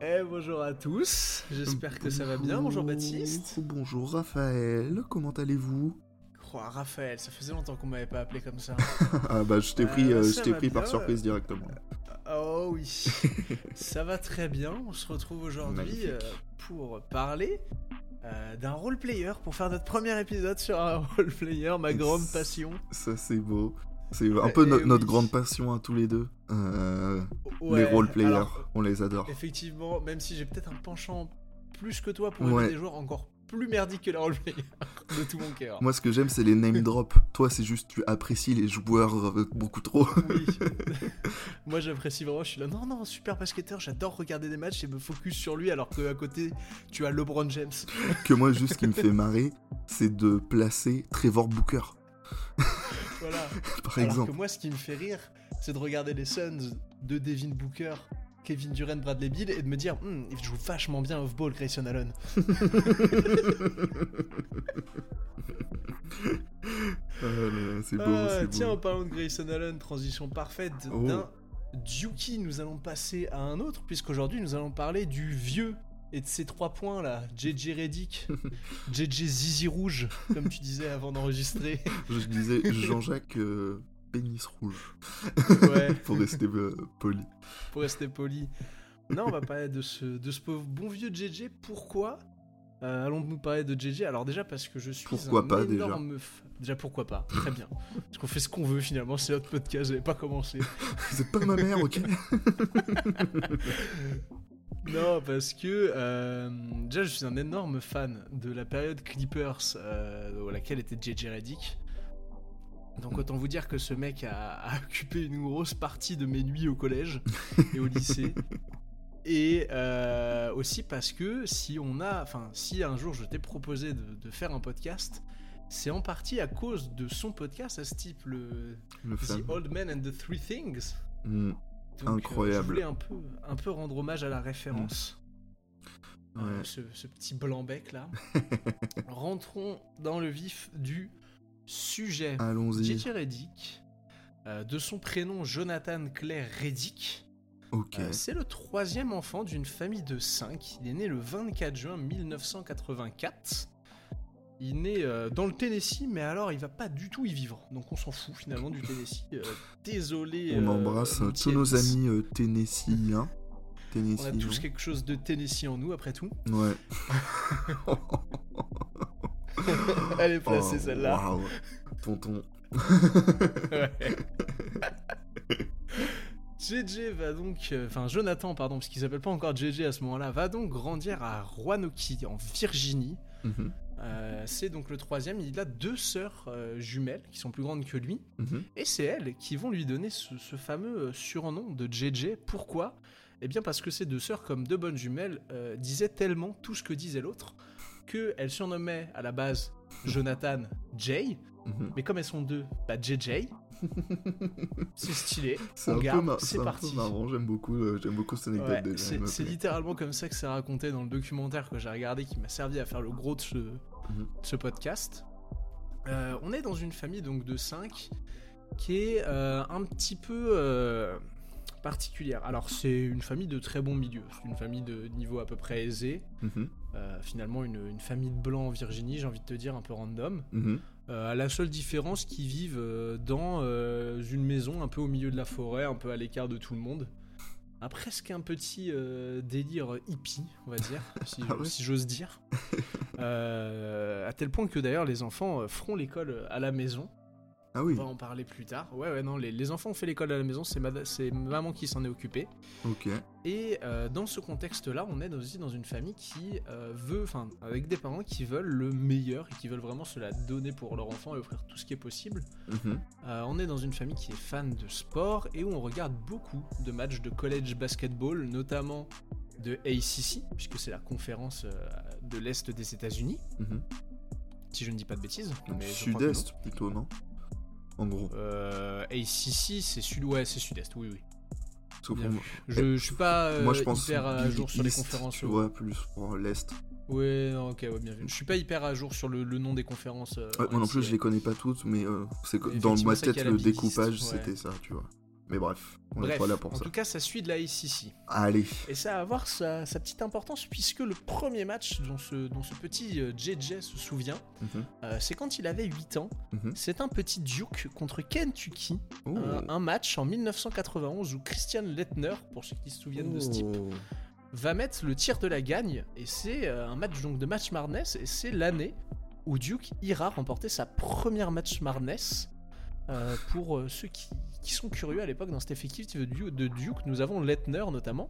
Eh bonjour à tous, j'espère que ça va bien. Bonjour Baptiste. Bonjour Raphaël, comment allez-vous Oh, Raphaël, ça faisait longtemps qu'on m'avait pas appelé comme ça. Ah bah je t'ai pris, Euh, je pris par surprise directement. Oh oui, ça va très bien. On se retrouve aujourd'hui euh, pour parler euh, d'un roleplayer, pour faire notre premier épisode sur un roleplayer, ma grande passion. Ça c'est beau. C'est un peu no- notre oui. grande passion à tous les deux. Euh, Ouais, les roleplayers, alors, on les adore. effectivement, même si j'ai peut-être un penchant plus que toi pour Ouais. des joueurs encore plus merdiques que les roleplayers, de tout mon cœur. Moi ce que j'aime c'est les name drops. Toi c'est juste tu apprécies les joueurs euh, beaucoup trop. Oui. Moi j'apprécie vraiment, je suis là, non, non, super basketteur, j'adore regarder des matchs et me focus sur lui alors que à côté tu as LeBron James. que moi juste ce qui me fait marrer c'est de placer Trevor Booker Voilà. par alors exemple. que moi ce qui me fait rire, c'est de regarder les Suns de Devin Booker, Kevin Durant, Bradley Beal et de me dire, Hmm, il joue vachement bien off-ball Grayson Allen. Ah c'est beau, Ah, tiens, en parlant de Grayson Allen, transition parfaite Oh. d'un Duki, nous allons passer à un autre, puisqu'aujourd'hui nous allons parler du vieux et de ces trois points là, JJ Reddick, JJ Zizi Rouge, comme tu disais avant d'enregistrer. Je disais Jean-Jacques euh, Pénis Rouge Ouais, pour rester euh, poli. pour rester poli. Non, on va parler de ce, de ce pauvre bon vieux JJ. Pourquoi Euh, Allons-nous parler de JJ Alors déjà parce que je suis Pourquoi un pas, déjà énorme f- Déjà pourquoi pas? Très bien. Parce qu'on fait ce qu'on veut finalement, c'est notre podcast, j'avais pas commencé. C'est pas ma mère, ok? Non, parce que euh, déjà je suis un énorme fan de la période Clippers euh, dans laquelle était JJ Reddick. Donc autant vous dire que ce mec a, a occupé une grosse partie de mes nuits au collège et au lycée. Et euh, aussi parce que si on a, enfin si un jour je t'ai proposé de, de faire un podcast, c'est en partie à cause de son podcast à ce type, le Le The. Old Man and the Three Things. Hmm, Donc, euh, Incroyable. je voulais un peu, un peu rendre hommage à la référence. ouais. Euh, ce, ce petit blanc-bec là. Rentrons dans le vif du sujet. Allons-y. JJ Reddick, euh, de son prénom Jonathan Claire Reddick, Ok. euh, c'est le troisième enfant d'une famille de cinq. Il est né le 24 juin 1984. Il né euh, dans le Tennessee, mais alors il va pas du tout y vivre. Donc on s'en fout finalement du Tennessee. Euh, désolé. On euh, embrasse tous nos amis Tennesseeiens. Tennessee, On a tous quelque chose de Tennessee en nous après tout. Ouais. Elle est placée Oh, celle-là. waouh. Tonton. Ouais. JJ va donc, euh, enfin Jonathan pardon, parce qu'il s'appelle pas encore JJ à ce moment-là, va donc grandir à Roanoke en Virginie. Mhm, Euh, c'est donc le troisième. Il a deux sœurs euh, jumelles qui sont plus grandes que lui, mhm. et c'est elles qui vont lui donner ce, ce fameux euh, surnom de JJ. Pourquoi? Eh bien parce que ces deux sœurs, comme deux bonnes jumelles, euh, disaient tellement tout ce que disait l'autre qu'elles surnommaient à la base Jonathan Jay, Mhm. mais comme elles sont deux, bah JJ. c'est stylé. C'est On un, peu, garde, mar- un parti. peu marrant, j'aime beaucoup, euh, j'aime beaucoup cette anecdote Ouais, déjà. c'est littéralement comme ça que c'est raconté dans le documentaire que j'ai regardé qui m'a servi à faire le gros de ce, Mhm. ce podcast. Euh, on est dans une famille donc de 5 qui est euh, un petit peu particulière. Alors c'est une famille de très bon milieu, c'est une famille de niveau à peu près aisé. Mhm, Euh, finalement une, une famille de blancs en Virginie, j'ai envie de te dire un peu random. mhm. Euh, à la seule différence qu'ils vivent euh, dans euh, une maison un peu au milieu de la forêt, un peu à l'écart de tout le monde. Un presque un petit délire hippie, on va dire, si, Ah ouais si j'ose dire. À tel point que d'ailleurs les enfants feront l'école à la maison. Ah On va en parler plus tard. Ouais, ouais, non, les, les enfants ont fait l'école à la maison, c'est maman qui s'en est occupée. ok. Et euh, dans ce contexte-là, on est aussi dans une famille qui euh, veut, enfin, avec des parents qui veulent le meilleur et qui veulent vraiment se la donner pour leur enfant et offrir tout ce qui est possible. Mhm. Euh, on est dans une famille qui est fan de sport et où on regarde beaucoup de matchs de college basketball, notamment de ACC, puisque c'est la conférence de l'Est des États-Unis, Mhm. si je ne dis pas de bêtises. mais Sud-Est plutôt, non? En gros. Euh, ACC, c'est sud, ouais, c'est sud-est, oui, oui. Sauf Bien moi- Je, je suis pas euh, moi, je pense hyper à jour sur les conférences. Tu euh, vois, plus pour l'Est. Ouais, non, ok, ouais, bien vu. Je suis pas hyper à jour sur le, le nom des conférences. euh, Ouais, moi non plus, je les connais pas toutes, mais euh, c'est dans ma tête, le découpage, ouais. c'était ça, tu vois. Mais bref, on n'est Bref, pas là pour en ça. tout cas, ça suit de la ACC. Allez. Et ça va avoir sa, sa petite importance puisque le premier match dont ce, dont ce petit euh, JJ se souvient, Mhm, euh, c'est quand il avait 8 ans. mhm. C'est un petit Duke contre Kentucky. Oh. Un, match en 1991 où Christian Lettner, pour ceux qui se souviennent de ce type, va mettre le tir de la gagne. Et c'est euh, un match donc de match Madness. Et c'est l'année où Duke ira remporter sa première match Madness. Euh, pour euh, ceux qui, qui sont curieux à l'époque dans cet effectif de Duke, de Duke, nous avons Lettner notamment.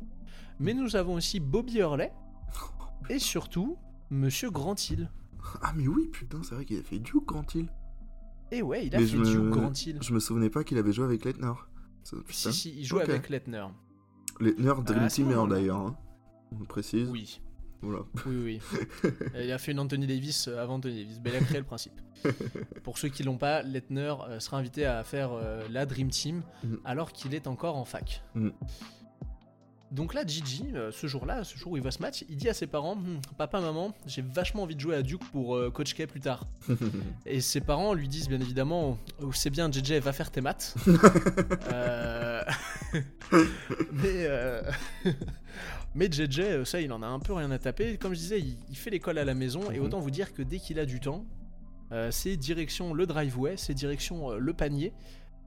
Mais nous avons aussi Bobby Hurley. Et surtout, Monsieur Grant Hill. Ah mais oui, putain, c'est vrai qu'il a fait Duke quand il. Et ouais, il a Mais fait me- Duke Grant Hill. Je me souvenais pas qu'il avait joué avec Leitner. Ça- Si, si, il joue Ok. avec Lettner. Leitner, Dream Teamer moment-là. d'ailleurs. hein. On le précise. Oui. Voilà. Oui, oui. Il a fait une Anthony Davis euh, avant Anthony Davis. Il a créé le principe. Pour ceux qui l'ont pas, Lettner euh, sera invité à faire euh, la Dream Team Mhm. alors qu'il est encore en fac. Mhm. Donc là, Gigi, ce jour-là, ce jour où il voit ce match, il dit à ses parents Hum, Papa, maman, j'ai vachement envie de jouer à Duke pour euh, Coach K plus tard. Et ses parents lui disent bien évidemment Oh, C'est bien, JJ, va faire tes maths. Euh, mais, euh, mais JJ, euh, ça, il en a un peu rien à taper. Comme je disais, il, il fait l'école à la maison. Et Mhm. autant vous dire que dès qu'il a du temps, euh, c'est direction le driveway, c'est direction euh, le panier.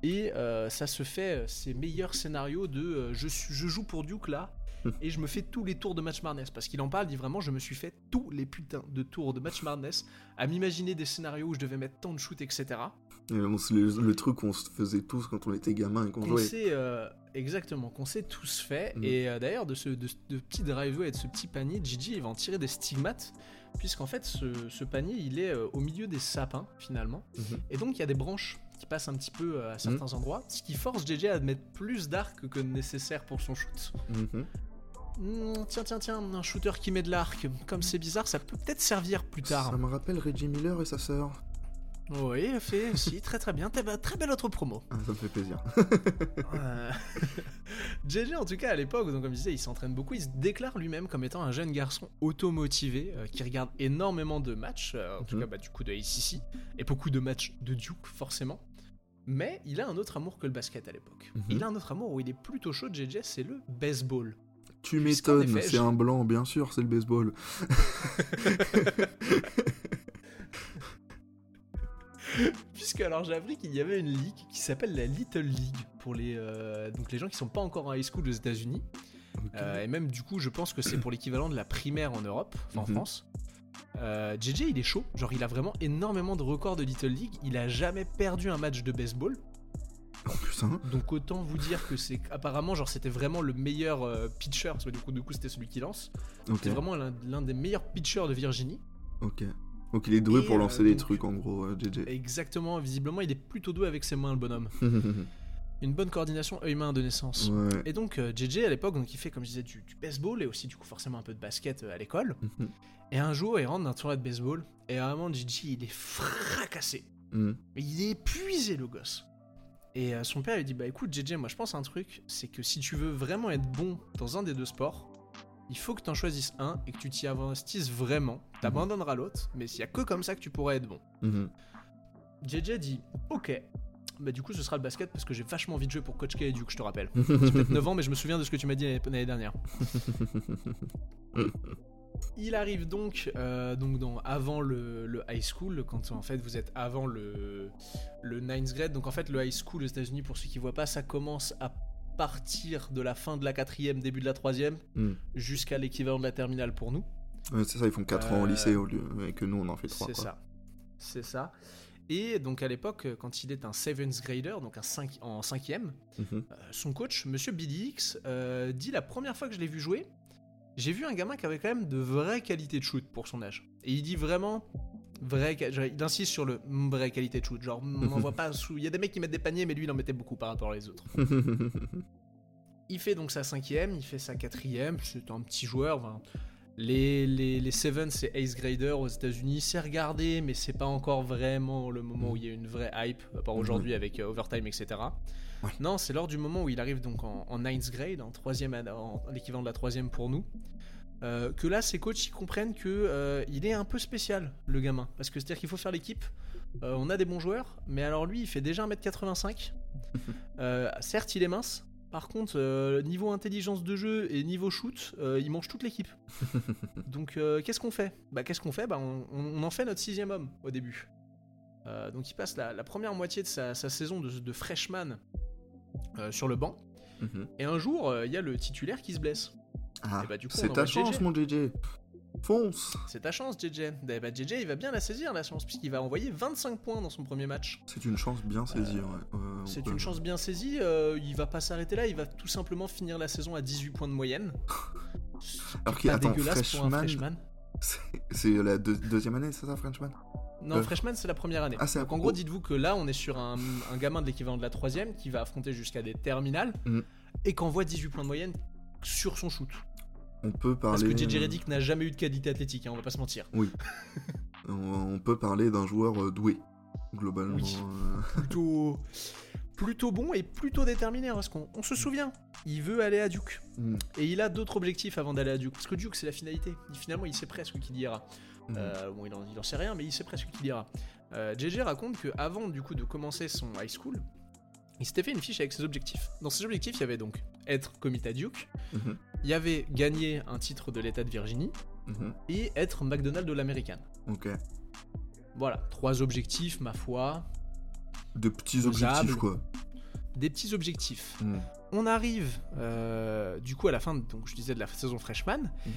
Et ça se fait ses meilleurs scénarios de je, suis- je joue pour Duke là. Et je me fais tous les tours de match Madness parce qu'il en parle, il dit vraiment je me suis fait tous les putains de tours de match Madness à m'imaginer des scénarios où je devais mettre tant de shoots etc. On se- le, le truc qu'on se faisait tous quand on était gamin et qu'on jouait. euh, exactement qu'on s'est tous fait Mm. et euh, d'ailleurs de ce de, de petit driveway et de ce petit panier Gigi il va en tirer des stigmates puisqu'en fait ce, ce panier il est euh, au milieu des sapins finalement Mhm. et donc il y a des branches qui passent un petit peu euh, à certains endroits ce qui force JJ à mettre plus d'arc que nécessaire pour son shoot Mhm. Hmm, tiens tiens tiens un shooter qui met de l'arc comme c'est bizarre ça peut peut-être servir plus tard Ça me rappelle Reggie Miller et sa sœur. Oui fait si très très bien très, belle autre promo Ah, ça me fait plaisir. Euh, JJ en tout cas à l'époque, donc comme je disais, il s'entraîne beaucoup, il se déclare lui-même comme étant un jeune garçon automotivé euh, qui regarde énormément de matchs, euh, en tout Mhm. cas bah, du coup de ACC, et beaucoup de matchs de Duke forcément. Mais il a un autre amour que le basket à l'époque. Mhm. Il a un autre amour où il est plutôt chaud, JJ, c'est le baseball. Tu m'étonnes, c'est je- un blanc, bien sûr, c'est le baseball. Puisque alors j'ai appris qu'il y avait une ligue qui s'appelle la Little League pour les, euh, donc les gens qui sont pas encore en high school aux États-Unis. Euh, et même du coup, je pense que c'est pour l'équivalent de la primaire en Europe, enfin en Mhm. France. Euh, JJ, il est chaud. Genre, il a vraiment énormément de records de Little League. Il a jamais perdu un match de baseball. En plus, hein. Donc autant vous dire que c'est apparemment genre c'était vraiment le meilleur euh, pitcher parce que du coup, du coup c'était celui qui lance. C'était vraiment l'un l'un des meilleurs pitchers de Virginie. Ok. Donc il est doué Et, pour euh, lancer des donc- trucs en gros, euh, JJ. Exactement. Visiblement, il est plutôt doué avec ses mains, le bonhomme. Une bonne coordination œil-main de naissance. ouais. Et donc euh, JJ à l'époque, donc il fait comme je disais du, du baseball et aussi du coup forcément un peu de basket euh, à l'école. Mhm. Et un jour, il rentre d'un tournoi de baseball et vraiment JJ il est fracassé. Mhm. Il est épuisé le gosse. Et euh, son père lui dit bah écoute JJ, moi je pense à un truc, c'est que si tu veux vraiment être bon dans un des deux sports, il faut que tu en choisisses un et que tu t'y investisses vraiment. T'abandonneras l'autre, mais s'il y a que comme ça que tu pourrais être bon. Mhm. JJ dit ok. Bah du coup ce sera le basket parce que j'ai vachement envie de jouer pour Coach K et Duke, je te rappelle. J'ai peut-être 9 ans mais je me souviens de ce que tu m'as dit l'année- dernière. Il arrive donc, euh, donc dans, avant le, le high school, quand en fait vous êtes avant le, le ninth grade. Donc en fait le high school aux États-Unis, pour ceux qui voient pas, ça commence à partir de la fin de la quatrième, début de la troisième, Mm. jusqu'à l'équivalent de la terminale pour nous. Ouais, c'est ça, ils font 4 ans au Euh, lycée au lieu et que nous on en fait 3. C'est ça. C'est ça. Et donc à l'époque, quand il est un seventh grader, donc un 5, en cinquième, euh, son coach, Monsieur Billy X, euh, dit la première fois que je l'ai vu jouer, j'ai vu un gamin qui avait quand même de vraies qualités de shoot pour son âge. Et il dit vraiment genre, il insiste sur le mm, vraie qualité de shoot. Genre, mm, on en voit pas sous. Il y a des mecs qui mettent des paniers, mais lui il en mettait beaucoup par rapport aux autres. Il fait donc sa cinquième, il fait sa quatrième, c'est un petit joueur. enfin, les, les, les Seven, c'est Ace Grader aux États-Unis, c'est regardé, mais c'est pas encore vraiment le moment où il y a une vraie hype, à part aujourd'hui avec euh, Overtime, etc. Ouais. Non, c'est lors du moment où il arrive donc en, en ninth grade, en troisième, en, l'équivalent de la troisième pour nous, euh, que là, ses coachs ils comprennent que euh, il est un peu spécial, le gamin. Parce que c'est-à-dire qu'il faut faire l'équipe. euh, on a des bons joueurs, mais alors lui, il fait déjà 1m85. Euh, certes, il est mince. Par contre, euh, niveau intelligence de jeu et niveau shoot, euh, il mange toute l'équipe. donc, euh, qu'est-ce qu'on fait? Bah, qu'est-ce qu'on fait? Bah, on, on en fait notre sixième homme au début. Donc, il passe la, la première moitié de sa, sa saison de, de freshman sur le banc. Mhm. Et un jour, il y a le titulaire qui se blesse. Ah, bah, c'est ta chance, mon JJ. Fonce C'est ta chance, JJ. Eh bah, JJ, il va bien la saisir, la chance, puisqu'il va envoyer 25 points dans son premier match. C'est une chance bien saisie, ouais. Euh, C'est peut- une chance bien saisie. euh, il va pas s'arrêter là. Il va tout simplement finir la saison à 18 points de moyenne. Alors qu'il dégueulasse pour un freshman, freshman. c'est- la deux- deuxième année, c'est ça, Frenchman Non, Euh. freshman, c'est la première année. Ah, Donc en gros, dites-vous que là, on est sur un, un gamin de l'équivalent de la troisième qui va affronter jusqu'à des terminales Mm. et qu'envoie 18 points de moyenne sur son shoot. On peut Parce parler. que JJ Redick n'a jamais eu de qualité athlétique, hein, on va pas se mentir. On, on peut parler d'un joueur euh, doué, globalement. Oui. euh, Plutôt, plutôt bon et plutôt déterminé, hein, parce qu'on on se souvient. Il veut aller à Duke. mm, Et il a d'autres objectifs avant d'aller à Duke. Parce que Duke, c'est la finalité. Il- finalement, il sait presque qu'il y ira. mm. Euh, bon, il en, il en sait rien, mais il sait presque qu'il ira. Euh, JJ raconte que avant du coup de commencer son high school, il s'était fait une fiche avec ses objectifs. Dans ses objectifs, il y avait donc être commit à Duke, Mhm, il y avait gagner un titre de l'État de Virginie mhm. et être McDonald de l'Américaine. Ok. Voilà, trois objectifs, ma foi, De petits objectifs, quoi. des petits objectifs. Mm, On arrive euh, du coup à la fin, de- donc je disais de la saison freshman, mhm,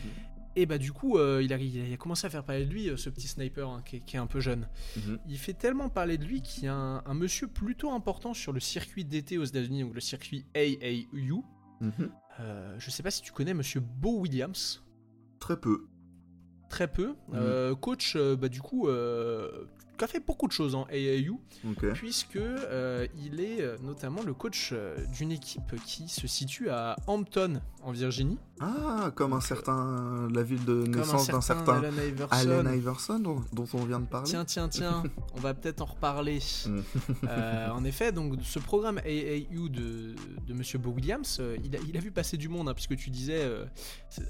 et bah du coup euh, il, a, il a commencé à faire parler de lui, euh, ce petit sniper hein, qui, est, qui est un peu jeune. mhm. Il fait tellement parler de lui qu'il y a un, un monsieur plutôt important sur le circuit d'été aux États-Unis, donc le circuit AAU. Mhm. Euh, je sais pas si tu connais monsieur Bo Williams. Très peu. Très peu. Euh, coach, euh, bah, du coup, euh, qui a fait beaucoup de choses en AAU, Ok. puisque euh, il est euh, notamment le coach euh, d'une équipe qui se situe à Hampton, en Virginie. Ah, comme un certain. La ville de naissance d'un certain. Allen Iverson. Allen Iverson, dont, dont on vient de parler. Tiens, tiens, tiens, on va peut-être en reparler. Mm. En effet, donc ce programme AAU de, de Monsieur Bo Williams, il, a, il a vu passer du monde, hein, puisque tu disais,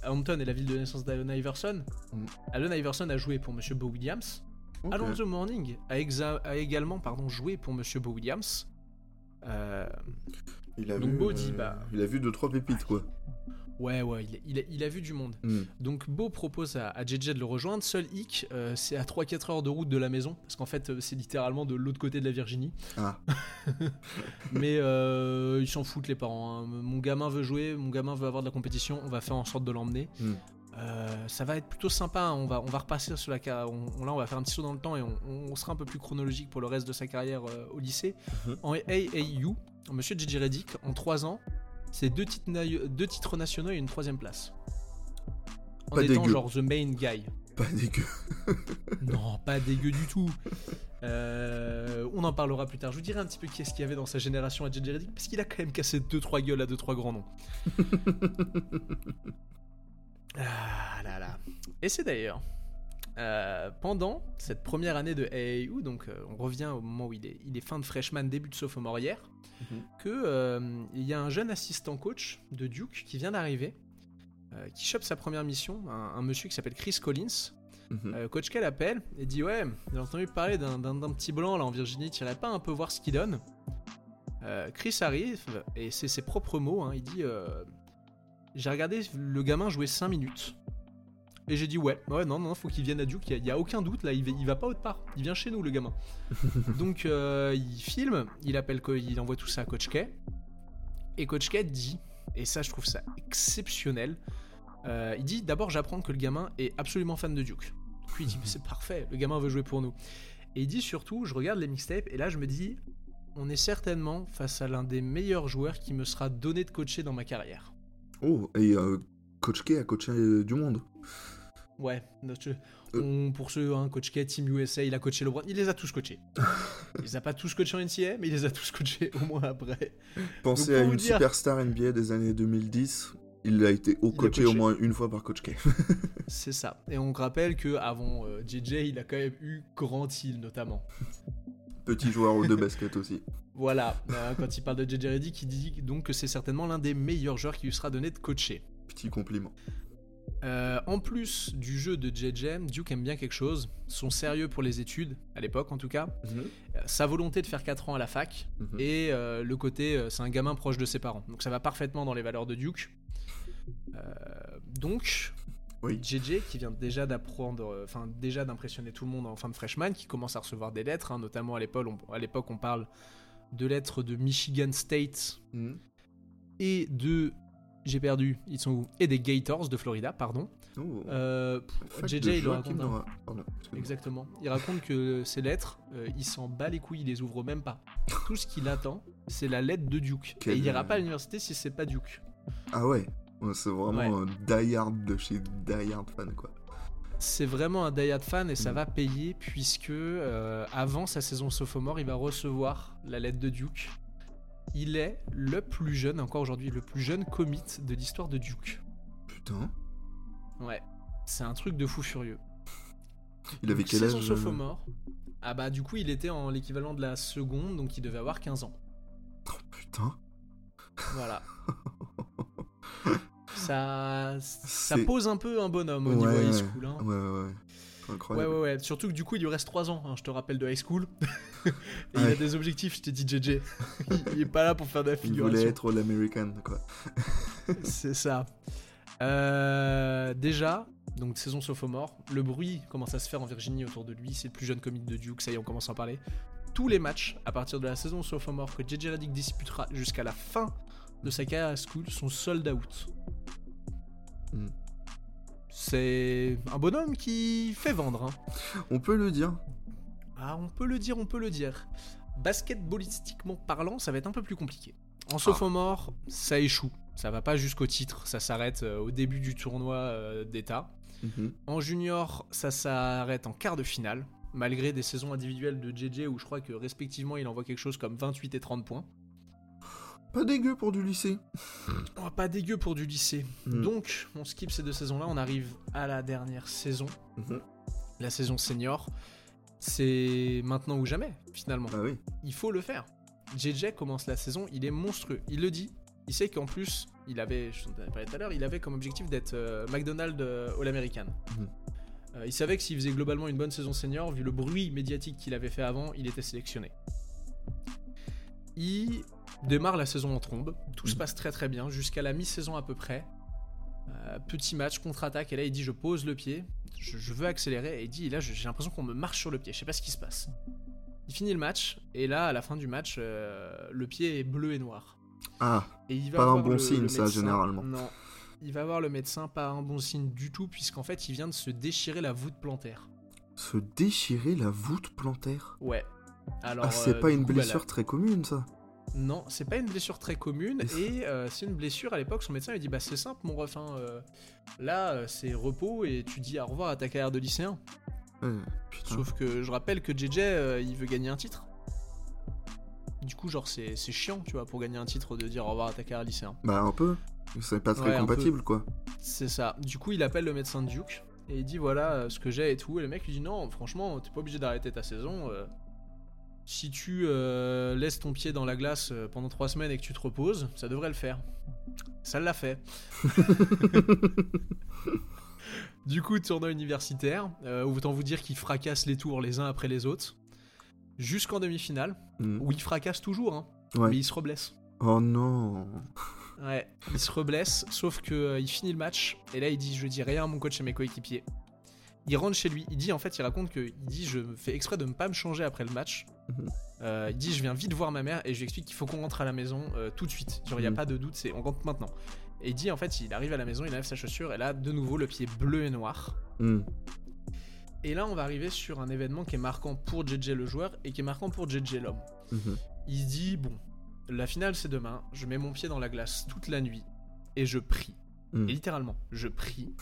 Hampton est la ville de naissance d'Allen Iverson. Mm. Allen Iverson a joué pour Monsieur Bo Williams. Ok. Alonso Morning a, exa- a également pardon, joué pour Monsieur Bo Williams. Euh, Il a donc vu, Beau euh, dit, bah- Il a vu deux trois pépites, quoi. ouais, ouais, il, il a, il a vu du monde. Mm. Donc Beau propose à, à JJ de le rejoindre. Seul hic, euh, c'est à 3-4 heures de route de la maison, parce qu'en fait, c'est littéralement de l'autre côté de la Virginie. Ah, Mais euh, ils s'en foutent les parents. hein. Mon gamin veut jouer, mon gamin veut avoir de la compétition, on va faire en sorte de l'emmener. Mm. Euh, ça va être plutôt sympa. hein. On va, on va repasser sur la carrière. Là, on va faire un petit saut dans le temps et on, on sera un peu plus chronologique pour le reste de sa carrière euh, au lycée. Mhm. En AAU, Monsieur Reddick, en 3 ans, c'est deux titres, na- deux titres nationaux et une troisième place. En Pas étant dégueu. genre the main guy. pas dégueu. Non, pas dégueu du tout. Euh, on en parlera plus tard. Je vous dirai un petit peu qui est-ce qu'il y avait dans sa génération à JJ parce qu'il a quand même cassé 2-3 gueules à 2-3 grands noms. ah là là. Et c'est d'ailleurs euh, pendant cette première année de AAU, donc euh, on revient au moment où il est, il est fin de freshman, début de sophomore hier, que euh, il y a un jeune assistant coach de Duke qui vient d'arriver, qui chope sa première mission, un, un monsieur qui s'appelle Chris Collins, Mhm. Coach K l'appelle et dit Ouais, j'ai entendu parler d'un, petit blanc là en Virginie, tu irais pas un peu voir ce qu'il donne? Chris arrive et c'est ses propres mots. hein, il dit J'ai regardé le gamin jouer 5 minutes. Et j'ai dit Ouais, ouais, non, non, faut qu'il vienne à Duke, il y, y a aucun doute là, il il va pas autre part, il vient chez nous le gamin. Donc euh, il filme, il appelle, il envoie tout ça à Coach K. Et Coach K dit, et ça je trouve ça exceptionnel, euh, il dit d'abord j'apprends que le gamin est absolument fan de Duke. Puis il dit mais c'est parfait, le gamin veut jouer pour nous. Et il dit surtout, je regarde les mixtapes et là je me dis, on est certainement face à l'un des meilleurs joueurs qui me sera donné de coacher dans ma carrière. Oh, et euh, Coach K a coaché euh, du monde. Ouais, on- pour ceux, hein, Coach K, Team USA, il a coaché LeBron, il les a tous coachés. il les a pas tous coachés en NCAA, mais il les a tous coachés au moins après. Pensez Donc, à une dire- superstar NBA des années 2010. Il a été au coaché, coaché. au moins une fois par Coach K. C'est ça. Et on rappelle que avant euh, JJ, il a quand même eu Grant Hill notamment. Petit joueur de basket aussi. Voilà, euh, quand il parle de JJ Reddick, il dit donc que c'est certainement l'un des meilleurs joueurs qui lui sera donné de coacher. Petit compliment. Euh, en plus du jeu de JJ, Duke aime bien quelque chose, son sérieux pour les études, à l'époque en tout cas, euh, sa volonté de faire 4 ans à la fac, Mhm. et euh, le côté c'est un gamin proche de ses parents. Donc ça va parfaitement dans les valeurs de Duke. Donc, Oui. JJ qui vient déjà d'apprendre, euh, enfin déjà d'impressionner tout le monde en fin de freshman, qui commence à recevoir des lettres, hein, notamment à l'époque, on, à l'époque on parle de lettres de Michigan State Mhm. et de j'ai perdu, ils sont où? Et des Gators de Florida, pardon. Oh. Euh, JJ, de il raconte. Exactement. Il raconte que ces lettres, euh, il s'en bat les couilles, il les ouvre même pas. Tout ce qu'il attend, c'est la lettre de Duke. Quel- Et il ira pas à l'université si c'est pas Duke. Ah Ouais, c'est vraiment un die-hard de chez die-hard fan quoi. C'est vraiment un die-hard fan et ça Mm. va payer puisque euh, avant sa saison sophomore, il va recevoir la lettre de Duke. Il est le plus jeune, encore aujourd'hui, le plus jeune commit de l'histoire de Duke. Putain, Ouais, c'est un truc de fou furieux. il avait Donc, quel âge euh, sophomore. Ah bah du coup il était en l'équivalent de la seconde, donc il devait avoir 15 ans. Putain, Voilà. ça, pose un peu un bonhomme au Ouais, niveau high school. hein. ouais ouais ouais, Ouais, incroyable. ouais, ouais. Surtout que du coup, il lui reste 3 ans, hein, je te rappelle, de high school. Et il a des objectifs, je t'ai dit, JJ. il, est pas là pour faire de la Il voulait être l'American quoi. C'est ça. Euh, déjà, donc saison sophomore, le bruit commence à se faire en Virginie autour de lui. C'est le plus jeune comique de Duke, ça y est, on commence à en parler. Tous les matchs à partir de la saison sophomore que JJ Redick disputera jusqu'à la fin de sa carrière à school sont sold out. Mm. C'est un bonhomme qui fait vendre. hein. On peut le dire. Ah, on peut le dire, on peut le dire. Basketballistiquement parlant, ça va être un peu plus compliqué. Ah. En sophomore, ça échoue. Ça va pas jusqu'au titre, ça s'arrête euh, au début du tournoi euh, d'État. Mhm. En junior, ça s'arrête en quart de finale, malgré des saisons individuelles de JJ où je crois que respectivement il envoie quelque chose comme 28 et 30 points. Pas dégueu pour du lycée. Oh, pas dégueu pour du lycée. Mm. Donc, on skip ces deux saisons-là, on arrive à la dernière saison, Mhm. la saison senior. C'est maintenant ou jamais, finalement. Bah oui. il faut le faire. JJ commence la saison, il est monstrueux. Il le dit. Il sait qu'en plus, il avait, je t'en parlé tout à l'heure, il avait comme objectif d'être euh, McDonald's euh, All-American. Mhm. Euh, il savait que s'il faisait globalement une bonne saison senior, vu le bruit médiatique qu'il avait fait avant, il était sélectionné. Il démarre la saison en trombe, tout se Mhm. passe très très bien, jusqu'à la mi-saison à peu près. Euh, petit match, contre-attaque, et là il dit je pose le pied, je, je veux accélérer, et il dit là j'ai l'impression qu'on me marche sur le pied, je sais pas ce qui se passe. Il finit le match, et là à la fin du match, euh, le pied est bleu et noir. Ah, Et il va Pas un bon le- signe, le ça, généralement. Non. Il va voir le médecin, pas un bon signe du tout, puisqu'en fait, il vient de se déchirer la voûte plantaire. se déchirer la voûte plantaire? Ouais. Alors, ah, c'est euh, pas une coup, bah, blessure très commune ça. Non, c'est pas une blessure très commune. Et euh, c'est une blessure, à l'époque, son médecin lui dit Bah, c'est simple, mon ref. hein, euh, là, euh, c'est repos et tu dis au revoir à ta carrière de lycéen. Sauf que je rappelle que JJ, euh, il veut gagner un titre. Du coup, genre, c'est chiant, tu vois, pour gagner un titre de dire au revoir à ta carrière de lycéen. Bah un peu. C'est pas très Ouais, compatible quoi. C'est ça. Du coup, il appelle le médecin de Duke et il dit voilà ce que j'ai et tout. Et le mec lui dit non, franchement, t'es pas obligé d'arrêter ta saison. Si tu euh, laisses ton pied dans la glace euh, pendant trois semaines et que tu te reposes, ça devrait le faire. Ça l'a fait. du coup, tournoi universitaire, euh, autant vous dire qu'il fracasse les tours les uns après les autres, jusqu'en demi-finale, Mm. où il fracasse toujours, hein, Ouais. mais il se reblesse. Oh non. Ouais, il se reblesse, sauf que euh, il finit le match et là il dit je dis rien à mon coach et à mes coéquipiers. Il rentre chez lui, il dit en fait il raconte que il dit je fais exprès de ne pas me changer après le match. Mhm. Euh, il dit je viens vite voir ma mère et je lui explique qu'il faut qu'on rentre à la maison euh, tout de suite. Genre il y a Mhm. pas de doute, c'est on rentre maintenant. Et il dit en fait il arrive à la maison, il enlève sa chaussure et là de nouveau le pied bleu et noir. Mm. Et là on va arriver sur un événement qui est marquant pour JJ le joueur et qui est marquant pour JJ l'homme. Mhm. Il se dit bon, la finale c'est demain, je mets mon pied dans la glace toute la nuit et je prie. Et littéralement, je prie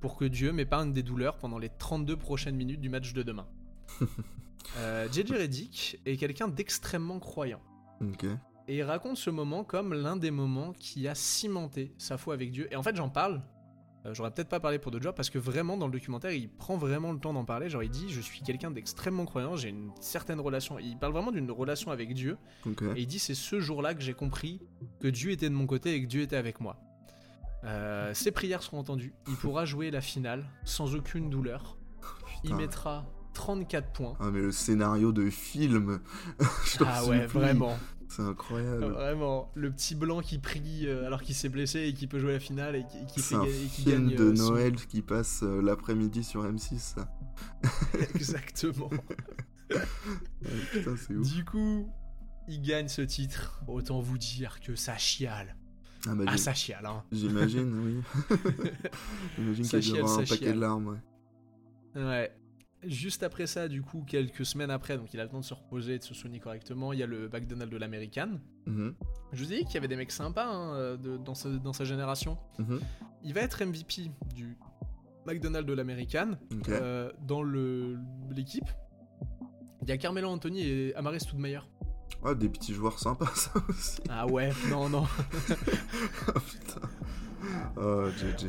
pour que Dieu m'épargne des douleurs pendant les 32 prochaines minutes du match de demain. euh, JJ Reddick est quelqu'un d'extrêmement croyant. Et il raconte ce moment comme l'un des moments qui a cimenté sa foi avec Dieu. Et en fait, j'en parle. euh, J'aurais peut-être pas parlé pour d'autres gens parce que vraiment dans le documentaire, il prend vraiment le temps d'en parler. Genre, il dit Je suis quelqu'un d'extrêmement croyant, j'ai une certaine relation. Il parle vraiment d'une relation avec Dieu. Et il dit c'est ce jour-là que j'ai compris que Dieu était de mon côté et que Dieu était avec moi. Euh, ses prières seront entendues. Il pourra jouer la finale sans aucune douleur. Il Putain. mettra 34 points. Ah, mais le scénario de film. Ah ouais, plus. vraiment. C'est incroyable. Vraiment. Le petit blanc qui prie euh, alors qu'il s'est blessé et qui peut jouer la finale et qui, qui fait un et qui film gagne. de euh, son- Noël qui passe euh, l'après-midi sur M6. ça. Exactement. Putain, ouf. du coup, il gagne ce titre. Autant vous dire que ça chiale. Ah, bah, Ah, ça chiale, hein. J'imagine, oui. J'imagine Ça qu'il y chiale, aura un paquet chiale. de larmes, ouais. Ouais. Juste après ça, du coup, quelques semaines après, donc il a le temps de se reposer et de se soigner correctement, il y a le McDonald's de l'American. Mhm, Je vous ai dit qu'il y avait des mecs sympas hein, de- dans, sa, dans sa génération. mhm, Il va être MVP du McDonald's de l'American. ok. Euh, dans l'équipe, il y a Carmelo Anthony et Amaris Stoudemire. Ah, des petits joueurs sympas, ça aussi. Ah ouais, non, non. Ah, putain. Oh, JJ.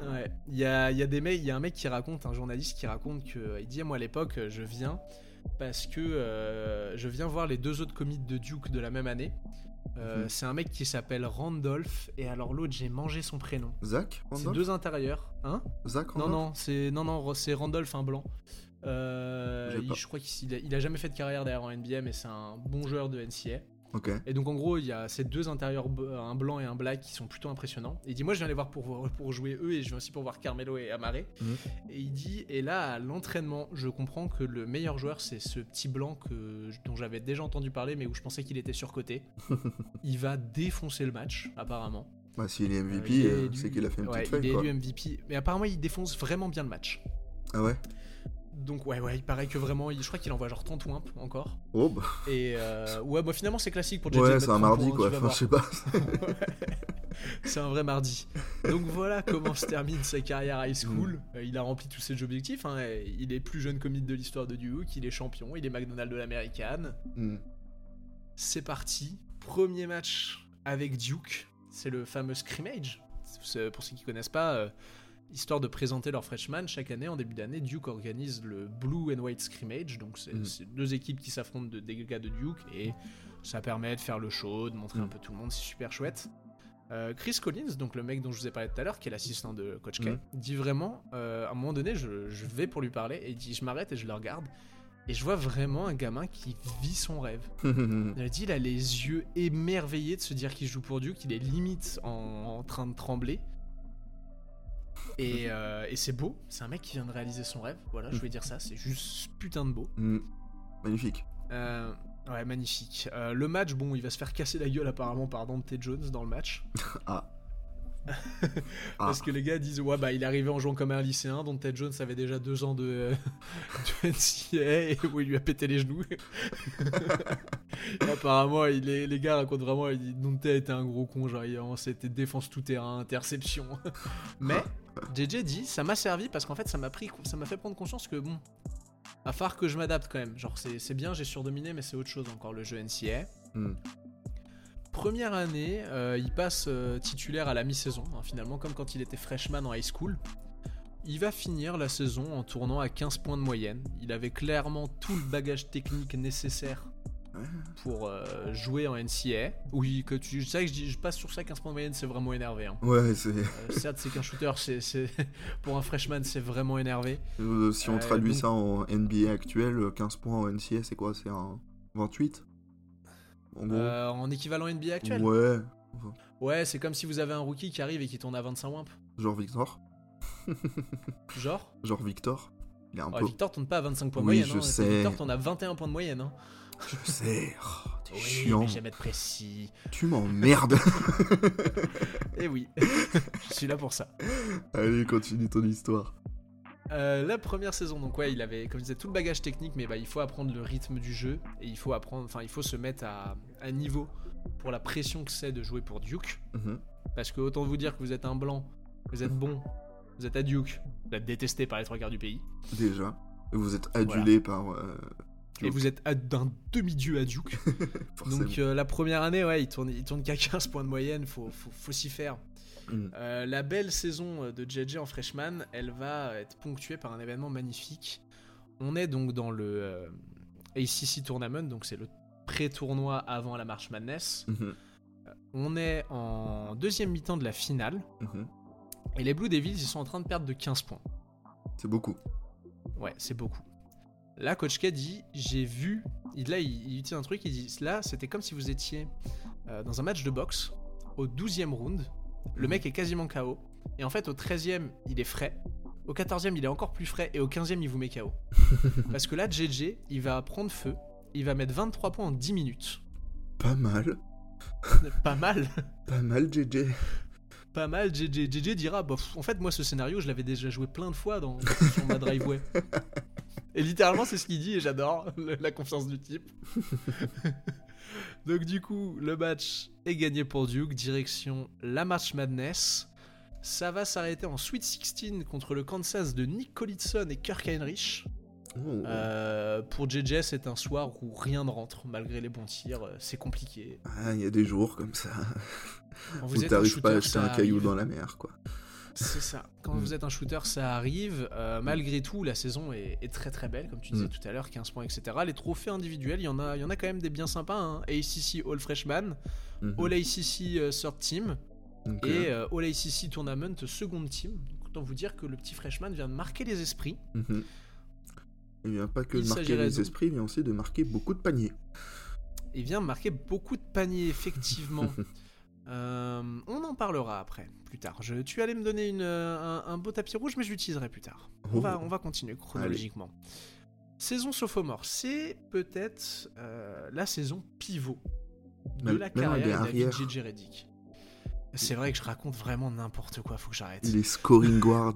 Ouais. Il y a, y a des mecs, il y a un mec qui raconte, un journaliste qui raconte que il dit moi à l'époque je viens parce que euh, je viens voir les deux autres commits de Duke de la même année. Euh, Mhm. C'est un mec qui s'appelle Randolph et alors l'autre j'ai mangé son prénom. Zach C'est deux intérieurs, hein? Zach Non Randolph non c'est non non c'est Randolph un blanc. Euh, il- je crois qu'il a, il a jamais fait de carrière derrière en NBA mais c'est un bon joueur de NCA. Et donc en gros, il y a ces deux intérieurs, un blanc et un black, qui sont plutôt impressionnants. Et il dit, moi je viens les voir pour, jouer eux, et je viens aussi pour voir Carmelo et Amaré. Mhm. Et il dit, et là à l'entraînement, je comprends que le meilleur joueur, c'est ce petit blanc que, dont j'avais déjà entendu parler, mais où je pensais qu'il était surcoté. il va défoncer le match, apparemment. Bah, s'il est Euh, MVP, euh, élu- c'est qu'il a fait une ouais, petite feuille, Il est quoi. élu MVP, mais apparemment il défonce vraiment bien le match. Ah ouais? Donc ouais, ouais, il paraît que vraiment, il- je crois qu'il envoie genre 30 wimp encore. Oh, bah. Et euh, ouais, bah finalement c'est classique pour JJ Ouais, c'est un 30 mardi, quoi. Enfin, je sais pas. C'est un vrai mardi. Donc voilà comment se termine sa carrière high school. Euh, il a rempli tous ses objectifs. hein, Il est plus jeune commit de l'histoire de Duke. Il est champion. Il est McDonald's de l'American. Hmm. C'est parti. Premier match avec Duke. C'est le fameux scrimmage. Pour ceux qui connaissent pas, euh, histoire de présenter leurs freshmen, chaque année, en début d'année, Duke organise le Blue and White scrimmage. Donc c'est Mm. c'est deux équipes qui s'affrontent de, des gars de Duke. Et ça permet de faire le show, de montrer Mm. un peu tout le monde. C'est super chouette. Euh, Chris Collins, donc le mec dont je vous ai parlé tout à l'heure, qui est l'assistant de Coach K, Mhm. dit vraiment, euh, à un moment donné, je, je vais pour lui parler, et il dit, je m'arrête et je le regarde, et je vois vraiment un gamin qui vit son rêve. Il a dit, il a les yeux émerveillés de se dire qu'il joue pour Duke, qu'il est limite en, en train de trembler. Et, euh, et c'est beau, c'est un mec qui vient de réaliser son rêve, voilà, je voulais dire ça, c'est juste putain de beau. Hmm. Magnifique. Euh, ouais, magnifique. Euh, le match, bon, il va se faire casser la gueule apparemment par Dante Jones dans le match. Ah. Parce que les gars disent ouais bah il est arrivé en jouant comme un lycéen dont Ted Jones avait déjà deux ans de, de NCAA et où il lui a pété les genoux. Et apparemment il est, les gars racontent vraiment Dante était un gros con genre c'était défense tout terrain interception. Mais JJ dit ça m'a servi parce qu'en fait ça m'a pris ça m'a fait prendre conscience que bon à falloir que je m'adapte quand même genre c'est c'est bien j'ai surdominé mais c'est autre chose encore le jeu NCAA. Hmm. Première année, euh, il passe euh, titulaire à la mi-saison, hein, finalement, comme quand il était freshman en high school. Il va finir la saison en tournant à 15 points de moyenne. Il avait clairement tout le bagage technique nécessaire pour euh, jouer en NCAA. Oui, que tu sais que je, dis- je passe sur ça, 15 points de moyenne, c'est vraiment énervé. hein. Ouais, c'est. Euh, certes, c'est qu'un shooter, c'est, pour un freshman, c'est vraiment énervé. Euh, si on traduit donc- ça en NBA actuel, euh, 15 points en NCA, c'est quoi? C'est un 28 En gros Euh, en équivalent NBA actuel. Ouais. Ouais, c'est comme si vous avez un rookie qui arrive et qui tourne à 25 wimp. Genre Victor Genre Genre Victor Il est un Ouais, peu. Victor tourne pas à 25 points de Oui, moyenne. je hein. sais. Victor tourne à 21 points de moyenne. Hein. Je sais. Oh, T'es Oui, chiant. mais j'aime être précis. Tu m'emmerdes. Et oui, je suis là pour ça. Allez, continue ton histoire. Euh, la première saison, donc ouais, il avait, comme je disais, tout le bagage technique, mais bah, il faut apprendre le rythme du jeu et il faut apprendre, enfin, il faut se mettre à, à niveau pour la pression que c'est de jouer pour Duke. Mhm. Parce que autant vous dire que vous êtes un blanc, vous êtes bon, vous êtes à Duke, vous êtes détesté par les trois quarts du pays, Déjà. Et vous êtes adulé par. euh, et vous êtes d'un demi-dieu à Duke. Donc euh, la première année, ouais, il tourne, il tourne qu'à 15 points de moyenne, faut, faut, faut s'y faire. Mhm. Euh, la belle saison euh, de JJ en freshman, elle va être ponctuée par un événement magnifique. On est donc dans le euh, ACC Tournament, donc c'est le pré-tournoi avant la March Madness. Mhm. On est en deuxième mi-temps de la finale. Mhm. Et les Blue Devils, ils sont en train de perdre de 15 points. C'est beaucoup. Ouais, c'est beaucoup. Là, Coach K dit J'ai vu. Il, là, il, il utilise un truc. Il dit Là, c'était comme si vous étiez euh, dans un match de boxe. Au 12e round, le mec est quasiment KO. Et en fait, au 13e, il est frais. Au 14e, il est encore plus frais. Et au 15e, il vous met KO. Parce que là, JJ, il va prendre feu. Il va mettre 23 points en 10 minutes. Pas mal. Pas mal. Pas mal, JJ. Pas mal. JJ, JJ dira bah, pff, En fait, moi, ce scénario, je l'avais déjà joué plein de fois dans, sur ma driveway. Et littéralement, c'est ce qu'il dit. Et j'adore la confiance du type. Donc, du coup, le match est gagné pour Duke. Direction la March Madness. Ça va s'arrêter en Sweet 16 contre le Kansas de Nick Collison et Kirk Heinrich. Euh, pour JJ, c'est un soir où rien ne rentre, malgré les bons tirs. euh, C'est compliqué. Ah, il y a des jours comme ça. Quand Où vous êtes un t'arrives pas à acheter un caillou dans la mer, quoi. C'est ça. Quand Mm. vous êtes un shooter, ça arrive. Euh, malgré tout, la saison est, est très très belle, comme tu disais Mm. tout à l'heure, 15 points, etc. Les trophées individuels, il y en a, y en a quand même des bien sympas. Hein. ACC All Freshman, Mhm. All ACC euh, Third Team et euh, All ACC Tournament Second Team. Donc, autant vous dire que le petit freshman vient de marquer les esprits. mhm. Il vient pas que Il de marquer les esprits, il vient aussi de marquer beaucoup de paniers. Il vient marquer beaucoup de paniers, effectivement. Euh, on en parlera après, plus tard. Je, tu allais me donner une, euh, un, un beau tapis rouge, mais je l'utiliserai plus tard. On, Oh. va, on va continuer chronologiquement. Saison sophomore, c'est peut-être euh, la saison pivot de Même- la carrière de. J.J. Redick. C'est vrai que je raconte vraiment n'importe quoi, faut que j'arrête. Il est scoring guard.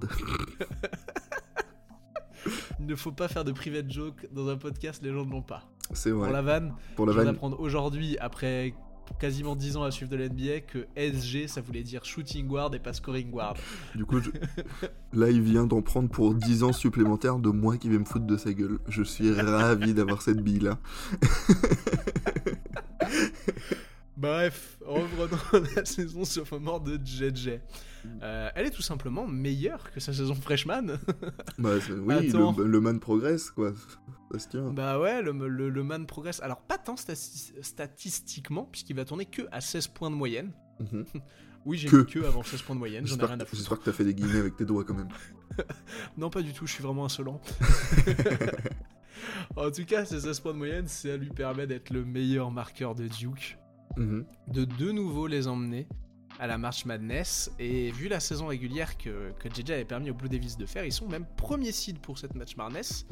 Il ne faut pas faire de private joke dans un podcast, les gens ne l'ont pas. C'est Pour vrai. la vanne, Pour la je vanne. d'apprendre aujourd'hui, après quasiment 10 ans à suivre de l'NBA, que SG, ça voulait dire shooting guard et pas scoring guard. Du coup, là, il vient d'en prendre pour 10 ans supplémentaires de moi qui vais me foutre de sa gueule. Je suis ravi d'avoir cette bille-là. Bref, reprenons la saison sophomore de JJ. Euh, elle est tout simplement meilleure que sa saison freshman. Bah, oui, le, le man progresse, quoi. Ça se tient. bah ouais, le, le- le man progresse. Alors, pas tant stati- statistiquement, puisqu'il va tourner que à 16 points de moyenne. Mhm. Oui, j'ai Que. que avant 16 points de moyenne, j'en ai rien à que foutre. j'espère que t'as fait des guillemets avec tes doigts quand même. Non, pas du tout, je suis vraiment insolent. en tout cas, ces 16 points de moyenne, ça lui permet d'être le meilleur marqueur de Duke. Mhm. de de nouveau les emmener à la March Madness. Et vu la saison régulière que, que JJ avait permis aux Blue Devils de faire, ils sont même premier seed pour cette March Madness.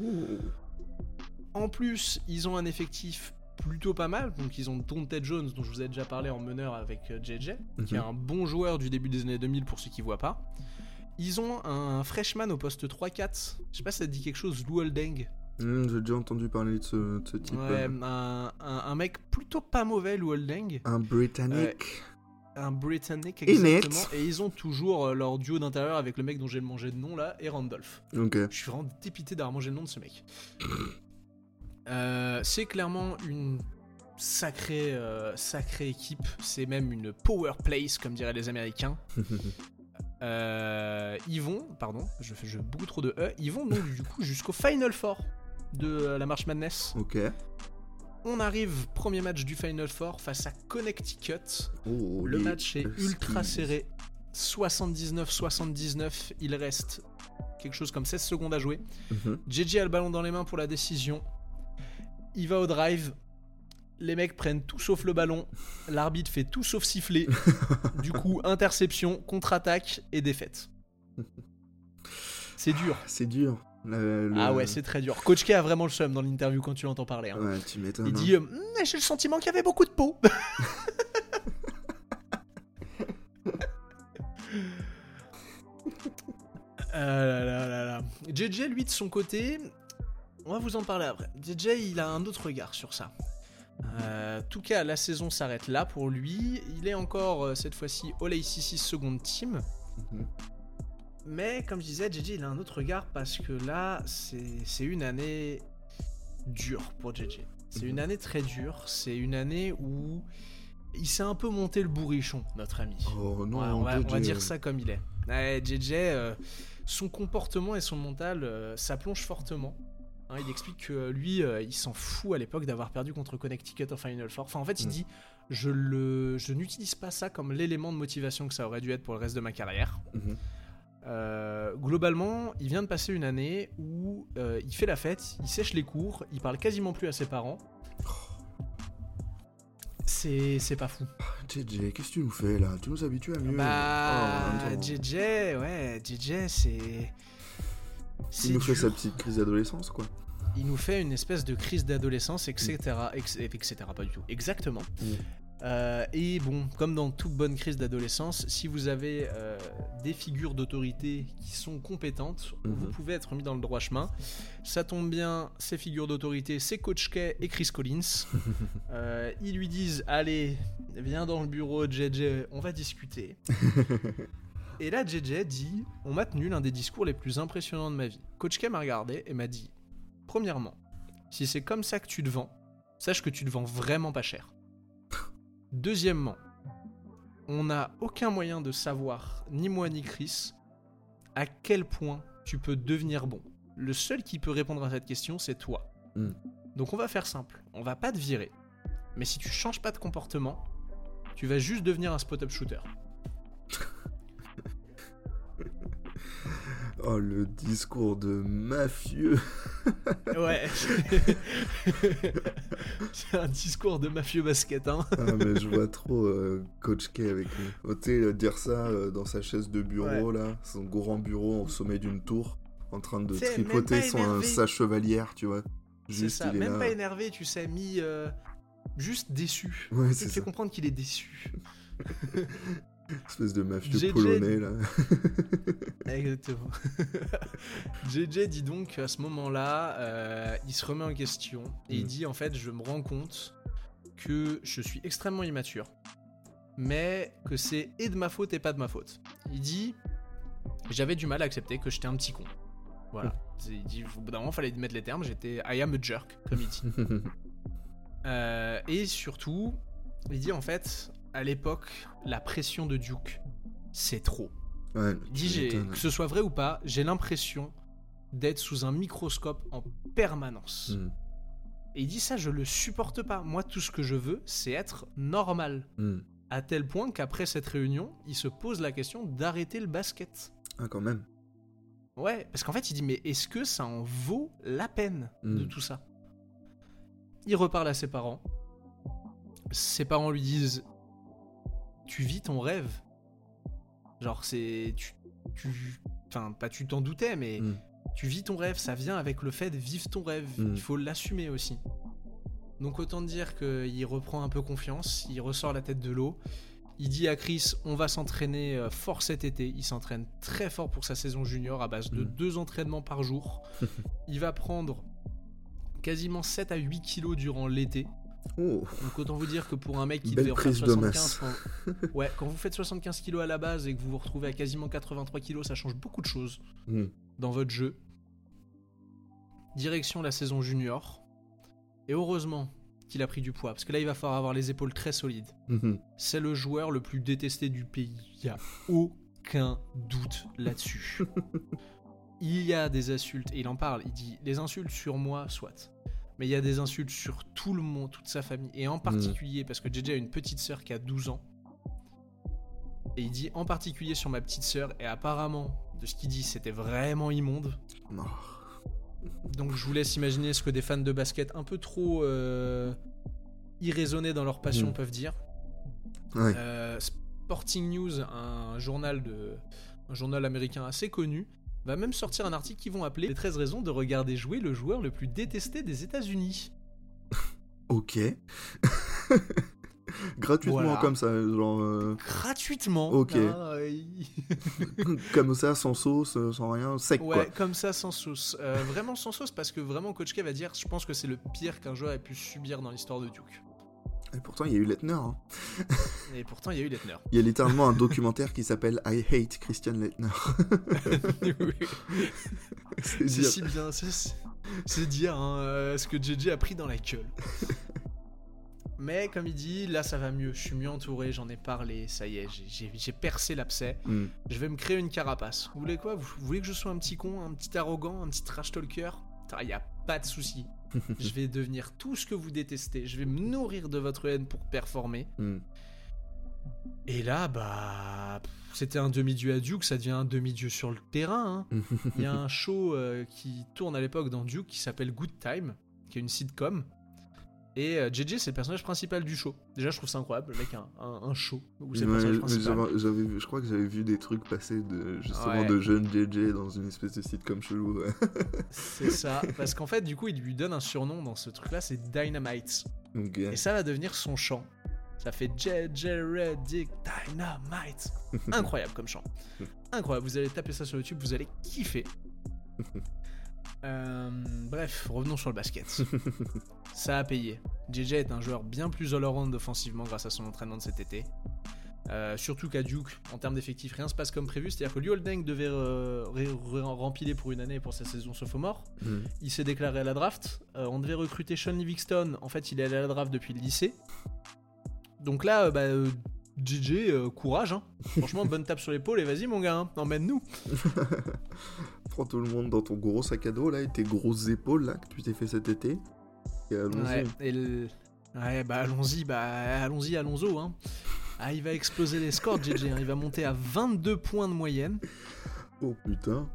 En plus, ils ont un effectif plutôt pas mal. Donc, ils ont Dante Jones, dont je vous ai déjà parlé en meneur avec euh, JJ, qui est Mhm. un bon joueur du début des années 2000 pour ceux qui voient pas. Ils ont un freshman au poste 3-4. Je sais pas si ça te dit quelque chose, Lou Holding. Hmm, J'ai déjà entendu parler de ce, de ce type. Ouais, un, un- un mec plutôt pas mauvais, Lou Holding. Un britannique. Un Britannique, exactement. Et ils ont toujours euh, leur duo d'intérieur avec le mec dont j'ai mangé de nom là, et Randolph. Ok. Je suis vraiment dépité d'avoir mangé le nom de ce mec. Euh, c'est clairement une sacrée, euh, sacrée équipe. C'est même une power place, comme diraient les Américains. Ils vont, pardon, je fais je, beaucoup trop de E. Ils vont donc du coup jusqu'au Final Four de euh, la March Madness. ok. On arrive, premier match du Final Four face à Connecticut. Oh, Le les match est ultra serré. 79-79. Il reste quelque chose comme 16 secondes à jouer. Mhm. JJ a le ballon dans les mains pour la décision. Il va au drive. Les mecs prennent tout sauf le ballon. L'arbitre fait tout sauf siffler. du coup, interception, contre-attaque et défaite. C'est dur. C'est dur. Le- Ah ouais, c'est très dur. Coach K a vraiment le seum dans l'interview quand tu l'entends parler. hein. Ouais, tu m'étonnes. Il hein. dit euh, Hmm, J'ai le sentiment qu'il y avait beaucoup de peau. Ah là là là là. JJ, lui, de son côté, on va vous en parler après. JJ, il a un autre regard sur ça. Euh, en tout cas, la saison s'arrête là pour lui. Il est encore, euh, cette fois-ci, All ACC Second Team. Mhm. Mais comme je disais, JJ, il a un autre regard parce que là, c'est une année dure pour JJ. C'est Mhm. une année très dure. C'est une année où il s'est un peu monté le bourrichon, notre ami. Oh non, Ouais, on, va, on va JJ. dire ça comme il est. Ouais, JJ, euh, son comportement et son mental, euh, ça plonge fortement. Hein, il explique que euh, lui, euh, il s'en fout à l'époque d'avoir perdu contre Connecticut en Final Four. Enfin, en fait, il Mm. dit je, le, je n'utilise pas ça comme l'élément de motivation que ça aurait dû être pour le reste de ma carrière. Mhm. Euh, globalement, il vient de passer une année où euh, il fait la fête, il sèche les cours, il parle quasiment plus à ses parents. C'est, c'est pas fou. JJ, qu'est-ce que tu nous fais là? Tu nous habitues à mieux. Bah, Oh. JJ, ouais, JJ, c'est. Il nous fait dur. sa petite crise d'adolescence, quoi. Il nous fait une espèce de crise d'adolescence, etc., ex- etc. Pas du tout. Exactement. Mm. Euh, et bon, comme dans toute bonne crise d'adolescence, si vous avez euh, des figures d'autorité qui sont compétentes, Mhm. vous pouvez être mis dans le droit chemin. Ça tombe bien, ces figures d'autorité, c'est Coach K et Chris Collins. Euh, ils lui disent Allez, viens dans le bureau, JJ, on va discuter. et là, JJ dit On m'a tenu l'un des discours les plus impressionnants de ma vie. Coach K m'a regardé et m'a dit Premièrement, si c'est comme ça que tu te vends, sache que tu te vends vraiment pas cher. Deuxièmement, on n'a aucun moyen de savoir, ni moi ni Chris, à quel point tu peux devenir bon. Le seul qui peut répondre à cette question, c'est toi. Mm. Donc on va faire simple, on va pas te virer. Mais si tu changes pas de comportement, tu vas juste devenir un spot-up shooter. Oh, le discours de mafieux. Ouais. c'est un discours de mafieux basket, hein. Ah, mais je vois trop euh, Coach K avec lui. Oh, tu sais, dire ça euh, dans sa chaise de bureau, là, son grand bureau au sommet d'une tour, en train de tripoter son, sa chevalière, tu vois. C'est Juste, ça, il est même là. pas énervé, tu sais, mis euh, juste déçu. Ouais, c'est te fait ça. comprendre qu'il est déçu. Espèce de mafieux JJ. polonais, là. Exactement. JJ dit donc à ce moment-là, euh, il se remet en question et il Mm. dit en fait, je me rends compte que je suis extrêmement immature, mais que c'est et de ma faute et pas de ma faute. Il dit, j'avais du mal à accepter que j'étais un petit con. Voilà. C'est- Il dit, au bout d'un moment, fallait mettre les termes. J'étais I am a jerk, comme il dit. Euh, et surtout, il dit en fait, à l'époque, la pression de Duke, c'est trop. ouais, m'étonnes. que ce soit vrai ou pas, j'ai l'impression d'être sous un microscope en permanence. Mm, Et il dit ça, je le supporte pas. Moi, tout ce que je veux, c'est être normal. mm. À tel point qu'après cette réunion, il se pose la question d'arrêter le basket. Ah, quand même. Ouais, parce qu'en fait, il dit, mais est-ce que ça en vaut la peine de Mm. tout ça? Il reparle à ses parents. Ses parents lui disent, tu vis ton rêve. Genre, c'est... Tu... tu- Enfin, pas tu t'en doutais, mais Mm. tu vis ton rêve, ça vient avec le fait de vivre ton rêve. Mm. Il faut l'assumer aussi. Donc autant dire qu'il reprend un peu confiance, il ressort la tête de l'eau. Il dit à Chris, on va s'entraîner euh, fort cet été. Il s'entraîne très fort pour sa saison junior à base de Mm. deux entraînements par jour. il va prendre quasiment 7 à 8 kilos durant l'été. Oh, Donc autant vous dire que pour un mec qui Belle devait prise de 75, masse. quand... ouais, quand vous faites 75 kilos à la base et que vous vous retrouvez à quasiment 83 kilos, ça change beaucoup de choses Mm. dans votre jeu. Direction la saison junior. Et heureusement qu'il a pris du poids, parce que là il va falloir avoir les épaules très solides. Mhm. C'est le joueur le plus détesté du pays. Il y a aucun doute là-dessus. il y a des insultes, et il en parle, il dit les insultes sur moi, soit. Mais il y a des insultes sur tout le monde, toute sa famille. Et en particulier, parce que JJ a une petite sœur qui a 12 ans. Et il dit en particulier sur ma petite sœur, et apparemment, de ce qu'il dit, c'était vraiment immonde. Oh. Donc je vous laisse imaginer ce que des fans de basket un peu trop euh, irraisonnés dans leur passion Mm. peuvent dire. Ouais. Euh, Sporting News, un journal, de, un journal américain assez connu, va même sortir un article qu'ils vont appeler Les 13 raisons de regarder jouer le joueur le plus détesté des États-Unis. Ok. Gratuitement Voilà. comme ça, genre euh, Gratuitement. Ok. il- comme ça, sans sauce, euh, sans rien, sec ouais, quoi. comme ça, sans sauce. Euh, vraiment sans sauce, parce que vraiment, Coach K va dire Je pense que c'est le pire qu'un joueur ait pu subir dans l'histoire de Duke. Et pourtant, il y a eu Lettner. hein. Et pourtant, il y a eu Lettner. Il y a littéralement un documentaire qui s'appelle I Hate Christian Lettner. C'est si bien, c'est- dire hein, euh, ce que JJ a pris dans la gueule. Mais comme il dit, là ça va mieux, je suis mieux entouré, j'en ai parlé, ça y est, j'ai- percé l'abcès, Hmm. je vais me créer une carapace. Vous voulez quoi? Vous, vous voulez que je sois un petit con, un petit arrogant, un petit trash talker? Il y a pas de souci. Je vais devenir tout ce que vous détestez. Je vais me nourrir de votre haine pour performer. Hmm. Et là, bah. C'était un demi-dieu à Duke, ça devient un demi-dieu sur le terrain. hein. Il y a un show euh, qui tourne à l'époque dans Duke qui s'appelle Good Time, qui est une sitcom. Et euh, JJ, c'est le personnage principal du show. Déjà, je trouve ça incroyable, le mec a un, un, un show où c'est le Ouais, personnage mais principal. j'avais- j'avais vu- je crois que j'avais vu des trucs passer de justement Ouais. de jeunes JJ dans une espèce de site comme chelou. ouais. C'est ça. Parce qu'en fait, du coup, il lui donne un surnom dans ce truc-là, c'est Dynamite. Et ça va devenir son chant. Ça fait JJ Reddick Dynamite. Incroyable comme chant. Incroyable. Vous allez taper ça sur YouTube, vous allez kiffer. Euh, bref, revenons sur le basket. ça a payé. JJ est un joueur bien plus all-around offensivement grâce à son entraînement de cet été. Euh, surtout qu'à Duke, en termes d'effectifs, rien se passe comme prévu. C'est-à-dire que Liu Deng devait rempiler pour une année pour sa saison sophomore. Hmm. Il s'est déclaré à la draft. Euh, on devait recruter Sean Livingston. En fait, il est allé à la draft depuis le lycée. Donc là, bah, JJ, euh, courage. hein. Franchement, bonne tape sur l'épaule et vas-y, mon gars, hein, emmène-nous. Prends tout le monde dans ton gros sac à dos là et tes grosses épaules là que tu t'es fait cet été. Et allons-y. Ouais, et le- ouais, bah allons-y, bah allons-y, Alonso. Hein. Ah, il va exploser les scores, JJ. hein. Il va monter à 22 points de moyenne. Oh putain.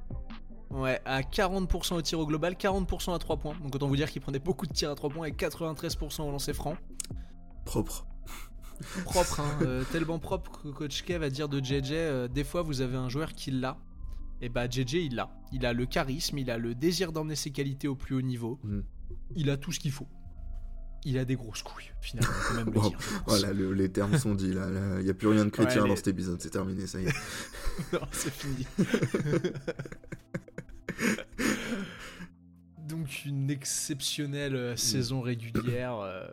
Ouais, à 40% au tir au global, 40% à 3 points. Donc autant vous dire qu'il prenait beaucoup de tirs à 3 points et 93% au lancer franc. Propre. Propre, hein, euh, tellement propre que Coach K va dire de JJ, euh, des fois vous avez un joueur qui l'a. Et bah JJ il l'a. Il a le charisme, il a le désir d'emmener ses qualités au plus haut niveau. Mm. Il a tout ce qu'il faut. Il a des grosses couilles, finalement, peut même le Wow. dire. Voilà, le- les termes sont dits là. Il n'y a plus rien de chrétien Ouais, dans cet épisode, c'est terminé, ça y est. non, c'est fini. Donc une exceptionnelle euh, saison régulière. euh,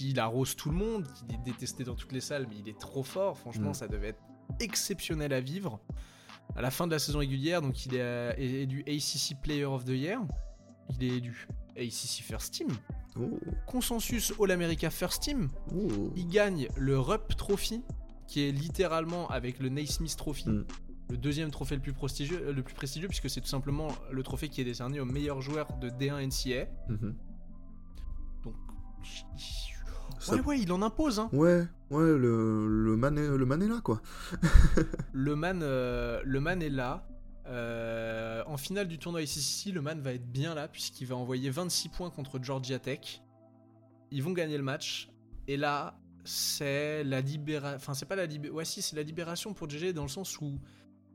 il arrose tout le monde, il est détesté dans toutes les salles, mais il est trop fort. Franchement, Mm. ça devait être exceptionnel à vivre. À la fin de la saison régulière, donc il est euh, élu ACC Player of the Year. Il est élu ACC First Team. Oh, Consensus All-America First Team. oh. Il gagne le Rupp Trophy, qui est littéralement avec le Naismith Trophy, Mm. le deuxième trophée le plus prestigieux, euh, le plus prestigieux puisque c'est tout simplement le trophée qui est décerné au meilleur joueur de D1 NCAA. Mhm. Donc, Ça- ouais, ouais, il en impose. Hein. Ouais, ouais, le, le, man est, le man est là quoi. Le man, euh, le man est là. Euh, en finale du tournoi ICC, le man va être bien là puisqu'il va envoyer 26 points contre Georgia Tech. Ils vont gagner le match. Et là, c'est la libération. Enfin, c'est pas la libération. Ouais, si, c'est la libération pour GG dans le sens où,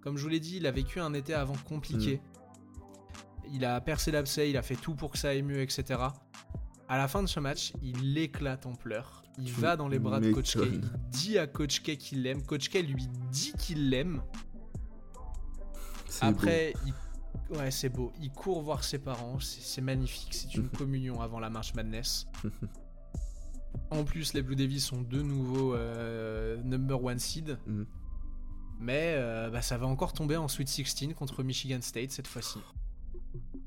comme je vous l'ai dit, il a vécu un été avant compliqué. Il a percé l'abcès, il a fait tout pour que ça aille mieux, etc. À la fin de ce match, il éclate en pleurs. Il Tu va dans les bras de Coach K. Il dit à Coach K qu'il l'aime. Coach K lui dit qu'il l'aime. Après, il... ouais, c'est beau. Il court voir ses parents. C'est magnifique. C'est une communion avant la marche Madness. En plus, les Blue Devils sont de nouveau euh, number one seed. Mhm. Mais euh, bah, ça va encore tomber en Sweet 16 contre Michigan State cette fois-ci.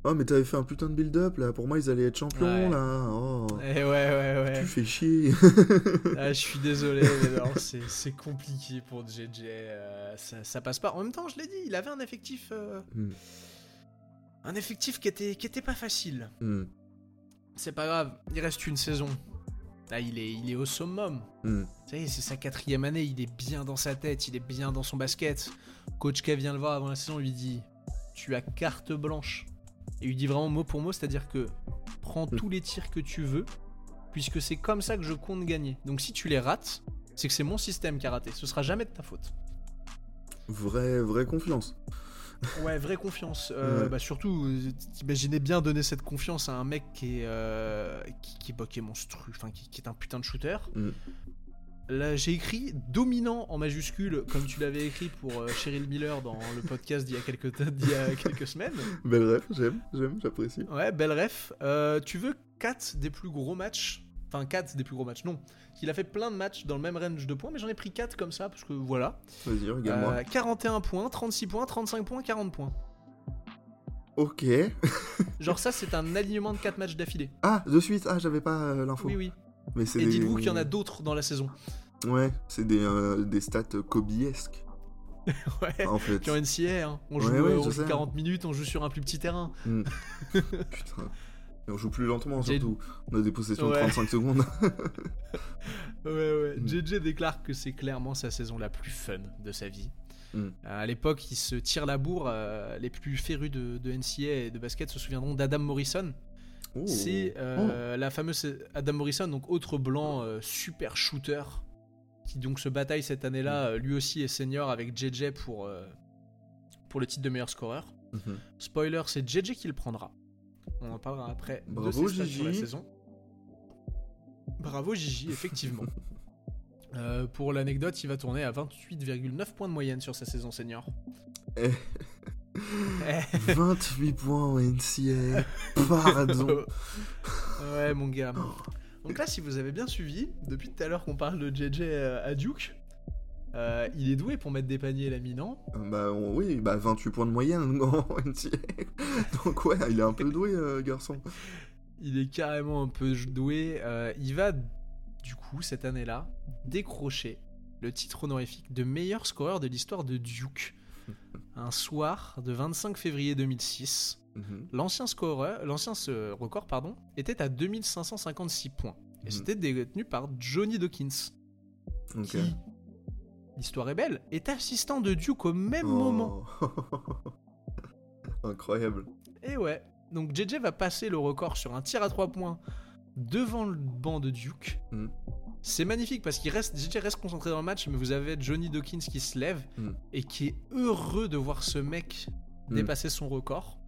Oh, mais t'avais fait un putain de build-up là. Pour moi, ils allaient être champions Ouais. là. Oh, Eh ouais, ouais, ouais. tu fais chier. Ah, je suis désolé, mais non, c'est compliqué pour JJ. euh, ça, ça passe pas. En même temps, je l'ai dit, il avait un effectif. euh, Hmm. un effectif qui était, qui était pas facile. Hmm, C'est pas grave, il reste une saison. Là, il est, il est au summum. hmm. C'est sa quatrième année, il est bien dans sa tête, il est bien dans son basket. Coach K vient le voir avant la saison, lui dit Tu as carte blanche. Et il dit vraiment mot pour mot, c'est-à-dire que prends Mm. tous les tirs que tu veux, puisque c'est comme ça que je compte gagner. Donc si tu les rates, c'est que c'est mon système qui a raté, ce sera jamais de ta faute. Vraie, vraie confiance. Ouais, vraie confiance. Euh, Ouais. bah surtout, imaginez bien donner cette confiance à un mec qui est, euh, qui, qui, bah, qui est monstrueux, enfin qui, qui est un putain de shooter. Mm. Là, j'ai écrit dominant en majuscule, comme tu l'avais écrit pour euh, Cheryl Miller dans le podcast d'il y a quelques, d'il y a quelques semaines. Belle ref, j'aime, j'aime, j'apprécie. Ouais, belle ref. Euh, tu veux 4 des plus gros matchs? Enfin, 4 des plus gros matchs, non. Il a fait plein de matchs dans le même range de points, mais j'en ai pris 4 comme ça, parce que voilà. Vas-y, regarde-moi. Euh, 41 points, 36 points, 35 points, 40 points. Ok. Genre ça, c'est un alignement de 4 matchs d'affilée. Ah, de suite, ah, j'avais pas euh, l'info. Oui, oui. Mais Et des- dites-vous qu'il y en a d'autres dans la saison. Ouais, c'est des, euh, des stats Kobe-esques, Ouais. en fait. En NCA, hein. on, joue, Ouais, ouais, euh, on joue. 40 minutes, on joue sur un plus petit terrain. Hmm. Putain. Et on joue plus lentement J- surtout. On a des possessions de 35 secondes. Ouais, ouais. Mm. JJ déclare que c'est clairement sa saison la plus fun de sa vie. Mm. Euh, à l'époque, il se tire la bourre. les plus férus de, de NCA et de basket se souviendront d'Adam Morrison. Oh. C'est euh, la fameuse Adam Morrison, donc autre blanc euh, super shooter, qui donc se bataille cette année-là. euh, Lui aussi est senior avec JJ pour, euh, pour le titre de meilleur scoreur. Mhm. Spoiler, c'est JJ qui le prendra. On en parlera après Bravo, de ses la saison. Bravo Gigi, effectivement. Pour l'anecdote, il va tourner à 28,9 points de moyenne sur sa saison senior. Eh. Eh. 28 points en NCA. Pardon. ouais, mon gars. Donc là, si vous avez bien suivi, depuis tout à l'heure qu'on parle de JJ euh, à Duke, euh, il est doué pour mettre des paniers, l'ami, non? Bah on- oui, bah 28 points de moyenne en NCA. Donc ouais, il est un peu doué, euh, garçon. Il est carrément un peu doué. Euh, il va, du coup, cette année-là, décrocher le titre honorifique de meilleur scoreur de l'histoire de Duke. Un soir de 25 février 2006, Mhm. l'ancien scoreur, l'ancien record pardon, était à 2556 points. Et Mhm. c'était détenu par Johnny Dawkins, Ok. qui, l'histoire est belle, est assistant de Duke au même Oh. moment. Incroyable. Et ouais, donc JJ va passer le record sur un tir à 3 points devant le banc de Duke. Mm. C'est magnifique parce qu'il reste, JJ reste concentré dans le match, mais vous avez Johnny Dawkins qui se lève Mm. et qui est heureux de voir ce mec Mm. dépasser son record.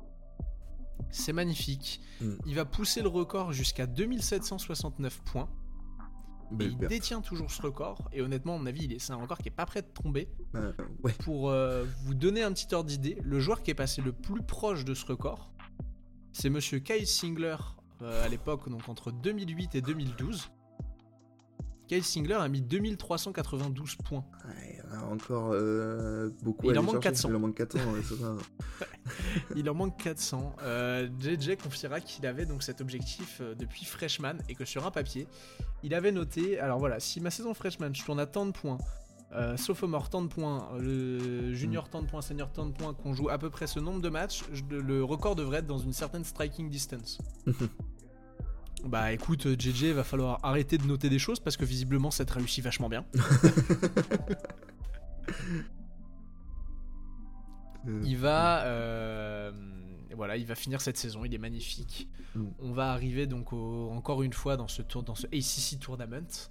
C'est magnifique. Mm. Il va pousser le record jusqu'à 2769 points. Et il détient toujours ce record. Et honnêtement, à mon avis, c'est un record qui est pas prêt de tomber. Euh, ouais. Pour euh, vous donner un petit ordre d'idée, le joueur qui est passé le plus proche de ce record, c'est monsieur Kyle Singler euh, à l'époque, donc entre 2008 et 2012. Kyle Singler a mis 2392 points. Ouais, il y en a encore euh, beaucoup Il en manque chercher. 400. Il en manque 400, ouais, c'est ça. Il en manque 400. Euh, JJ confiera qu'il avait donc cet objectif euh, depuis freshman et que sur un papier, il avait noté alors voilà, si ma saison freshman je tourne à tant de points, euh, sophomore tant de points, le junior tant de points, senior tant de points, qu'on joue à peu près ce nombre de matchs, je- le record devrait être dans une certaine striking distance. bah écoute, euh, JJ, va falloir arrêter de noter des choses parce que visiblement ça te réussit vachement bien. Euh, Il va, euh, voilà, il va finir cette saison. Il est magnifique. Mm. On va arriver donc au- encore une fois dans ce tour, dans ce ACC tournament.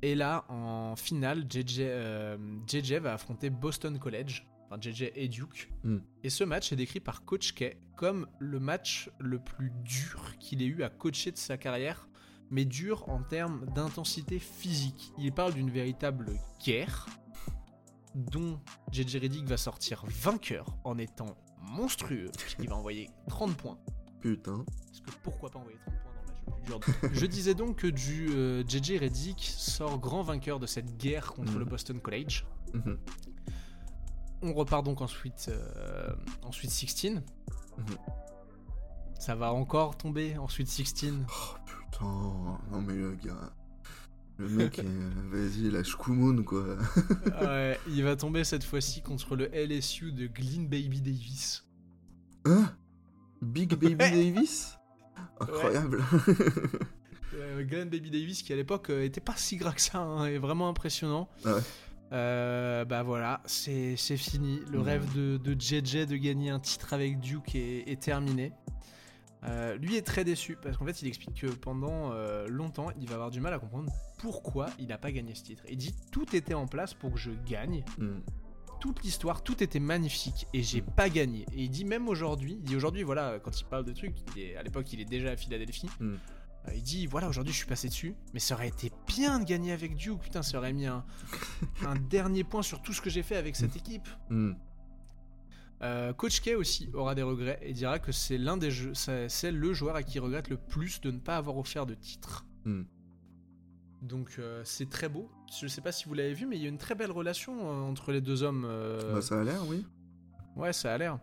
Et là, en finale, JJ, euh, JJ va affronter Boston College, enfin JJ et Duke. Mm. Et ce match est décrit par Coach K comme le match le plus dur qu'il ait eu à coacher de sa carrière, mais dur en termes d'intensité physique. Il parle d'une véritable guerre dont JJ Redick va sortir vainqueur en étant monstrueux, puisqu'il va envoyer 30 points. Putain. Parce que pourquoi pas envoyer 30 points dans le match le plus dur de- Je disais donc que du euh, JJ Redick sort grand vainqueur de cette guerre contre Mhm. le Boston College. Mhm. On repart donc ensuite, euh, ensuite 16. Mhm. Ça va encore tomber ensuite 16. Oh putain. Non mais le gars. Le mec, vas-y, lâche Kumun quoi. Ouais, il va tomber cette fois-ci contre le LSU de Glenn Baby Davis. Hein? Big Baby Ouais. Davis? Incroyable. Euh, Glenn Baby Davis qui à l'époque euh, était pas si gras que ça, hein, est vraiment impressionnant. Ah ouais. Euh, bah voilà, c'est c'est fini. Le rêve de, de JJ de gagner un titre avec Duke est, est terminé. Euh, lui est très déçu parce qu'en fait il explique que pendant euh, longtemps il va avoir du mal à comprendre pourquoi il n'a pas gagné ce titre. Il dit tout était en place pour que je gagne, Mm. toute l'histoire, tout était magnifique et j'ai pas gagné. Et il dit même aujourd'hui, il dit aujourd'hui voilà quand il parle de trucs, il est- à l'époque il est déjà à Philadelphie. Mm. Euh, il dit voilà aujourd'hui je suis passé dessus, mais ça aurait été bien de gagner avec Duke, putain ça aurait mis un, un dernier point sur tout ce que j'ai fait avec cette équipe. Mm. Euh, Coach K aussi aura des regrets et dira que c'est l'un des jeux, c'est le joueur à qui il regrette le plus de ne pas avoir offert de titre. Mm. Donc euh, c'est très beau. Je sais pas si vous l'avez vu, mais il y a une très belle relation euh, entre les deux hommes. Bah ça a l'air, oui. Ouais, ça a l'air.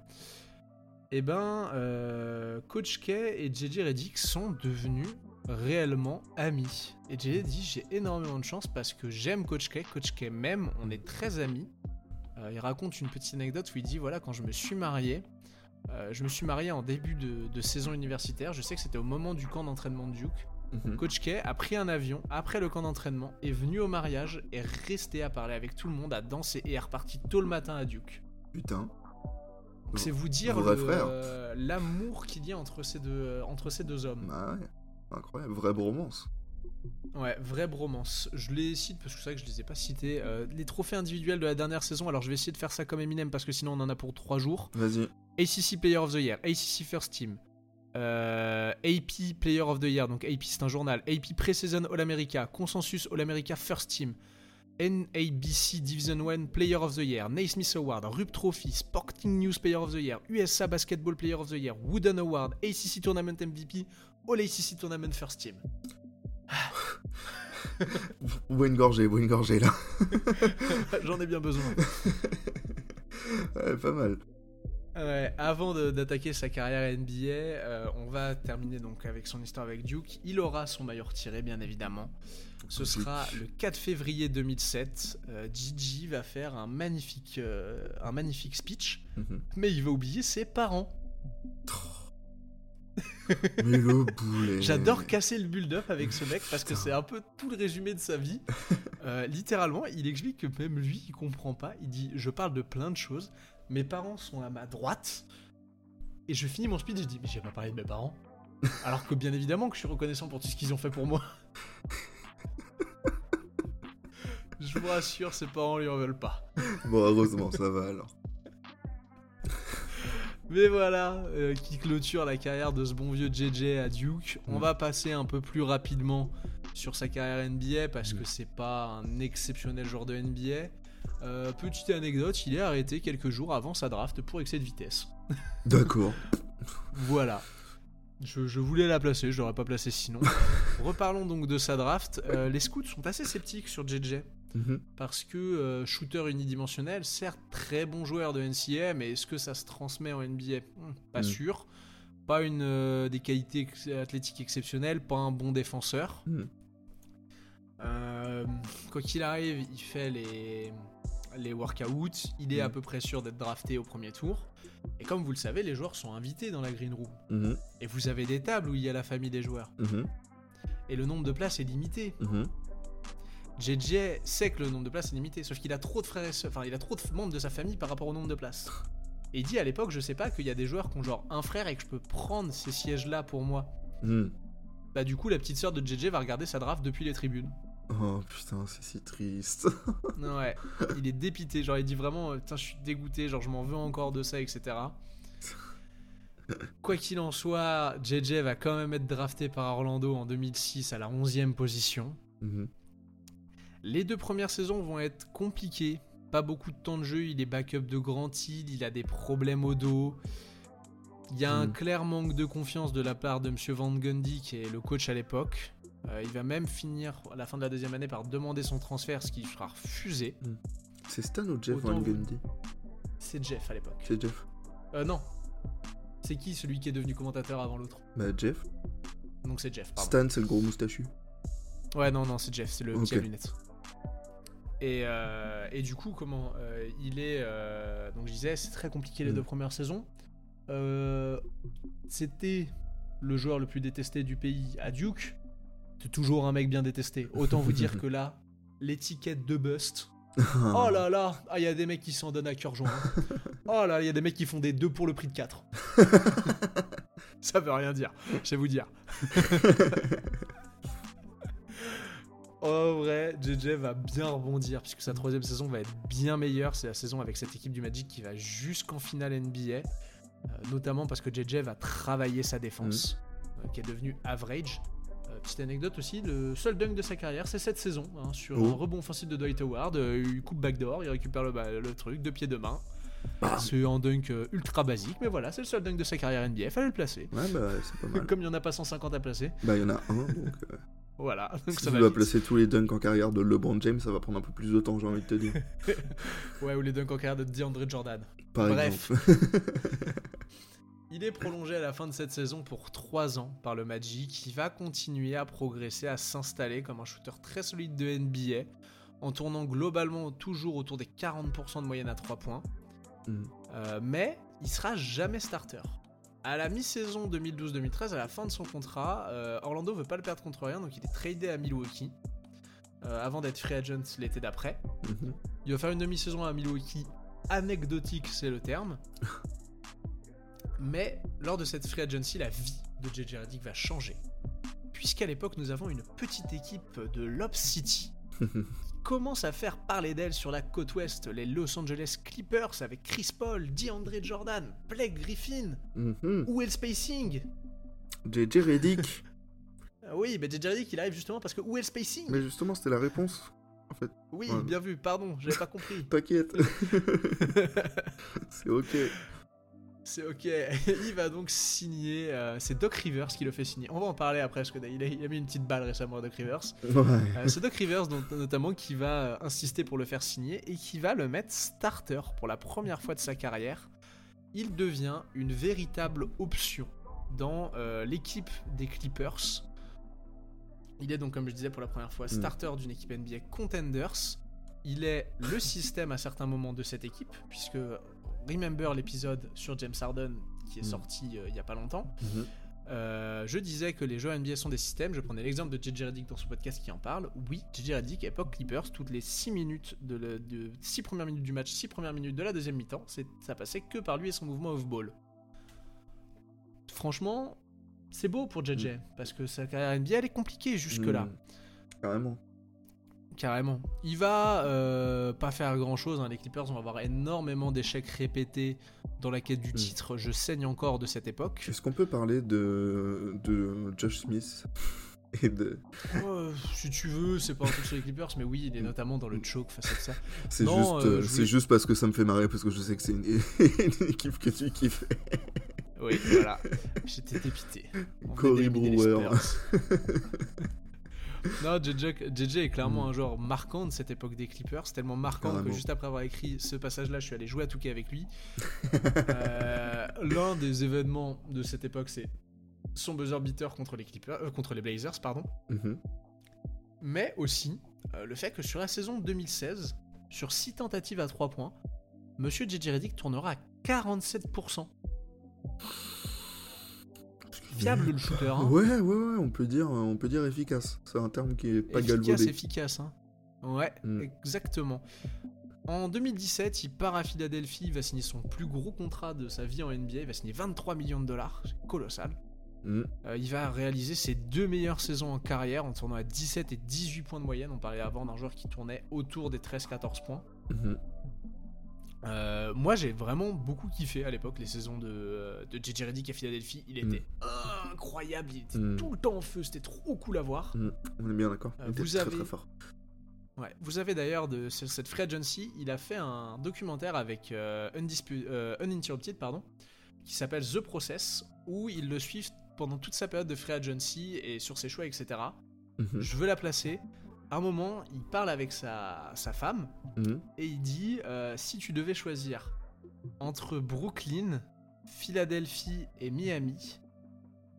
Eh ben, euh, Coach K et JJ Reddick sont devenus réellement amis. Et JJ dit j'ai énormément de chance parce que j'aime Coach K, Coach K même, on est très amis. Euh, il raconte une petite anecdote où il dit voilà quand je me suis marié, Euh, je me suis marié en début de, de saison universitaire. Je sais que c'était au moment du camp d'entraînement de Duke. Mhm. Coach K a pris un avion après le camp d'entraînement, est venu au mariage, est resté à parler avec tout le monde, à danser et est reparti tôt le matin à Duke. Putain. Donc c'est vous dire euh, l'amour qu'il y a entre ces deux, entre ces deux hommes. Ah ouais. Incroyable. Vraie bromance. Ouais, vraie bromance. Je les cite parce que c'est vrai que je les ai pas cités. Euh, les trophées individuels de la dernière saison, alors je vais essayer de faire ça comme Eminem parce que sinon on en a pour 3 jours. Vas-y. ACC Player of the Year, ACC First Team, euh, AP Player of the Year, donc AP c'est un journal, AP Pre-Season All-America, Consensus All-America First Team, NABC Division 1 Player of the Year, Naismith Award, Rup Trophy, Sporting News Player of the Year, USA Basketball Player of the Year, Wooden Award, ACC Tournament MVP, All ACC Tournament First Team. Bois une gorgée, bois une gorgée là. J'en ai bien besoin. Ouais, pas mal. Ouais, avant d'attaquer sa carrière NBA, euh, on va terminer donc avec son histoire avec Duke. Il aura son maillot retiré, bien évidemment. Ce sera le 4 février 2007. Euh, Gigi va faire un magnifique, euh, un magnifique speech, Mhm. mais il va oublier ses parents. Mais le boulet. J'adore casser le build-up avec ce mec parce que c'est un peu tout le résumé de sa vie. Euh, littéralement, il explique que même lui, il comprend pas. Il dit Je parle de plein de choses. Mes parents sont à ma droite. Et je finis mon speech et je dis Mais j'ai pas parlé de mes parents. Alors que bien évidemment que je suis reconnaissant pour tout ce qu'ils ont fait pour moi. je vous rassure, ses parents lui en veulent pas. Bon, heureusement, ça va alors. Mais voilà, euh, qui clôture la carrière de ce bon vieux JJ à Duke. On Mm. va passer un peu plus rapidement sur sa carrière NBA parce Mm. que c'est pas un exceptionnel joueur de NBA. Euh, petite anecdote, il est arrêté quelques jours avant sa draft pour excès de vitesse. D'accord. Voilà. Je, je voulais la placer, je l'aurais pas placée sinon. Reparlons donc de sa draft. Euh, les scouts sont assez sceptiques sur JJ Mhm. parce que euh, shooter unidimensionnel, certes très bon joueur de NCA, mais est-ce que ça se transmet en NBA Hmm, Pas Mm. sûr. Pas une euh, des qualités athlétiques exceptionnelles, pas un bon défenseur. Mm. Euh, quoi qu'il arrive, il fait les les workouts, il est à peu près sûr d'être drafté au premier tour. Et comme vous le savez, les joueurs sont invités dans la green room. Mhm. Et vous avez des tables où il y a la famille des joueurs. Mhm. Et le nombre de places est limité. Mhm. JJ sait que le nombre de places est limité, sauf qu'il a trop de frères et enfin il a trop de membres de sa famille par rapport au nombre de places. Et il dit à l'époque, je sais pas qu'il y a des joueurs qui ont genre un frère et que je peux prendre ces sièges là pour moi. Mhm. Bah du coup la petite sœur de JJ va regarder sa draft depuis les tribunes. Oh putain, c'est si triste. Ouais, il est dépité, genre il dit vraiment, euh, putain je suis dégoûté, genre je m'en veux encore de ça, etc. Quoi qu'il en soit, JJ va quand même être drafté par Orlando en 2006 à la 11e position. Mhm. Les deux premières saisons vont être compliquées. Pas beaucoup de temps de jeu, il est backup de Grand Hill, il a des problèmes au dos. Il y a un Mm. clair manque de confiance de la part de Monsieur Van Gundy, qui est le coach à l'époque. Euh, il va même finir à la fin de la deuxième année par demander son transfert, ce qui sera refusé. C'est Stan ou Jeff Autant Van Gundy C'est Jeff à l'époque. C'est Jeff. Euh, non. C'est qui celui qui est devenu commentateur avant l'autre? Bah Jeff. Donc c'est Jeff, pardon. Stan, c'est le gros moustachu. Ouais, non, non, c'est Jeff, c'est le petit à Ok. lunettes. Et, euh, et du coup, comment euh, il est. euh, donc je disais, c'est très compliqué les Mm. deux premières saisons. C'était le joueur le plus détesté du pays à Duke. C'est toujours un mec bien détesté. Autant vous dire que là, l'étiquette de bust. Oh là là, ah, il y a des mecs qui s'en donnent à cœur joint. hein. Oh là, il y a des mecs qui font des 2 pour le prix de 4. Ça veut rien dire, je vais vous dire. En vrai, JJ va bien rebondir puisque sa troisième saison va être bien meilleure. C'est la saison avec cette équipe du Magic qui va jusqu'en finale NBA. euh, notamment parce que JJ va travailler sa défense, euh, qui est devenue average. Euh, petite anecdote aussi, le seul dunk de sa carrière, c'est cette saison, hein, sur Oh. un rebond offensif de Dwight Howard. il coupe backdoor, il récupère le, truc, deux pieds de main. C'est un dunk ultra basique, mais voilà, c'est le seul dunk de sa carrière NBA. Fallait le placer. Ouais, bah c'est pas mal. Comme il n'y en a pas 150 à placer. Bah il y en a un, donc Voilà, donc si ça tu va dois vite. placer tous les dunks en carrière de LeBron James, ça va prendre un peu plus de temps, j'ai envie de te dire. Ouais, ou les dunks en carrière de DeAndre Jordan. Par Bref. exemple. Il est prolongé à la fin de cette saison pour 3 ans par le Magic, qui va continuer à progresser, à s'installer comme un shooter très solide de NBA, en tournant globalement toujours autour des 40% de moyenne à 3 points. Mhm. Euh, mais il sera jamais starter. À la mi-saison 2012-2013, à la fin de son contrat, euh, Orlando veut pas le perdre contre rien, donc il est tradé à Milwaukee euh, avant d'être free agent l'été d'après. Mhm. Il va faire une demi-saison à Milwaukee. Anecdotique, c'est le terme. Mais lors de cette free agency, la vie de JJ Redick va changer. Puisqu'à l'époque, nous avons une petite équipe de Lob City commence à faire parler d'elle sur la côte ouest, les Los Angeles Clippers avec Chris Paul, DeAndre Jordan, Blake Griffin. Mhm. Où est le spacing? JJ Reddick. Ah Oui, mais JJ Redick, il arrive justement parce que où est le spacing? Mais justement, c'était la réponse. En fait, Oui, ouais. bien vu, pardon, j'avais pas compris. t'inquiète. c'est ok. C'est ok. il va donc signer. euh, c'est Doc Rivers qui le fait signer. On va en parler après parce qu'il a, il a mis une petite balle récemment à Doc Rivers. Ouais. Euh, c'est Doc Rivers dont- notamment qui va euh, insister pour le faire signer et qui va le mettre starter pour la première fois de sa carrière. Il devient une véritable option dans euh, l'équipe des Clippers. Il est donc, comme je disais pour la première fois, starter d'une équipe NBA Contenders. Il est le système à certains moments de cette équipe, puisque remember l'épisode sur James Harden qui est Mm. sorti euh, il y a pas longtemps. Mhm. Euh, je disais que les joueurs NBA sont des systèmes. Je prenais l'exemple de JJ Redick dans ce podcast qui en parle. Oui, JJ Redick, époque Clippers, toutes les 6 minutes de, le- de 6 premières minutes du match, 6 premières minutes de la deuxième mi-temps, ça passait que par lui et son mouvement off-ball. Franchement, c'est beau pour JJ parce que sa carrière NBA elle est compliquée jusque-là. Mhm. Carrément. Carrément. Il va euh, pas faire grand chose. Les Clippers vont avoir énormément d'échecs répétés dans la quête du Mm. titre. Je saigne encore de cette époque. Est-ce qu'on peut parler de, de Josh Smith et de... Si tu veux, c'est pas un truc sur les Clippers, mais oui, il est notamment dans le choke face à ça. C'est juste, euh, euh, voulais- juste parce que ça me fait marrer parce que je sais que c'est une, une équipe que tu kiffes. Oui, voilà. J'étais dépité. On les Brewer. Non, JJ, JJ est clairement Mm. un joueur marquant de cette époque des Clippers. Tellement marquant que juste après avoir écrit ce passage-là, je suis allé jouer à Touquet avec lui. Euh, L'un des événements de cette époque, c'est son buzzer beater contre les Clippers, euh, contre les Blazers, pardon. Mhm. mais aussi euh, le fait que sur la saison 2016, sur 6 tentatives à 3 points, Monsieur JJ Redick tournera à 47%. Fiable le shooter, hein. Ouais, ouais, ouais, on peut dire, on peut dire efficace. C'est un terme qui est pas efficace, galvaudé. efficace. Hein. Ouais, Mm. exactement. En 2017, il part à Philadelphie, il va signer son plus gros contrat de sa vie en NBA, il va signer 23 millions de dollars, c'est colossal. Mhm. Euh, il va réaliser ses deux meilleures saisons en carrière en tournant à 17 et 18 points de moyenne. On parlait avant d'un joueur qui tournait autour des 13-14 points. Mhm. Euh, moi, j'ai vraiment beaucoup kiffé à l'époque les saisons de, euh, de JJ Redick à Philadelphie. Il était incroyable, il était Mm. tout le temps en feu, c'était trop cool à voir. Mhm. On est bien d'accord. Euh, vous très avez- très fort. Ouais. Vous avez d'ailleurs de ce- cette free agency, il a fait un documentaire avec euh, Undispu- euh, Uninterrupted, pardon, qui s'appelle The Process, où ils le suivent pendant toute sa période de free agency et sur ses choix, etc. Mhm. Je veux la placer. À un moment, il parle avec sa, sa femme Mhm. et il dit euh, si tu devais choisir entre Brooklyn, Philadelphie et Miami,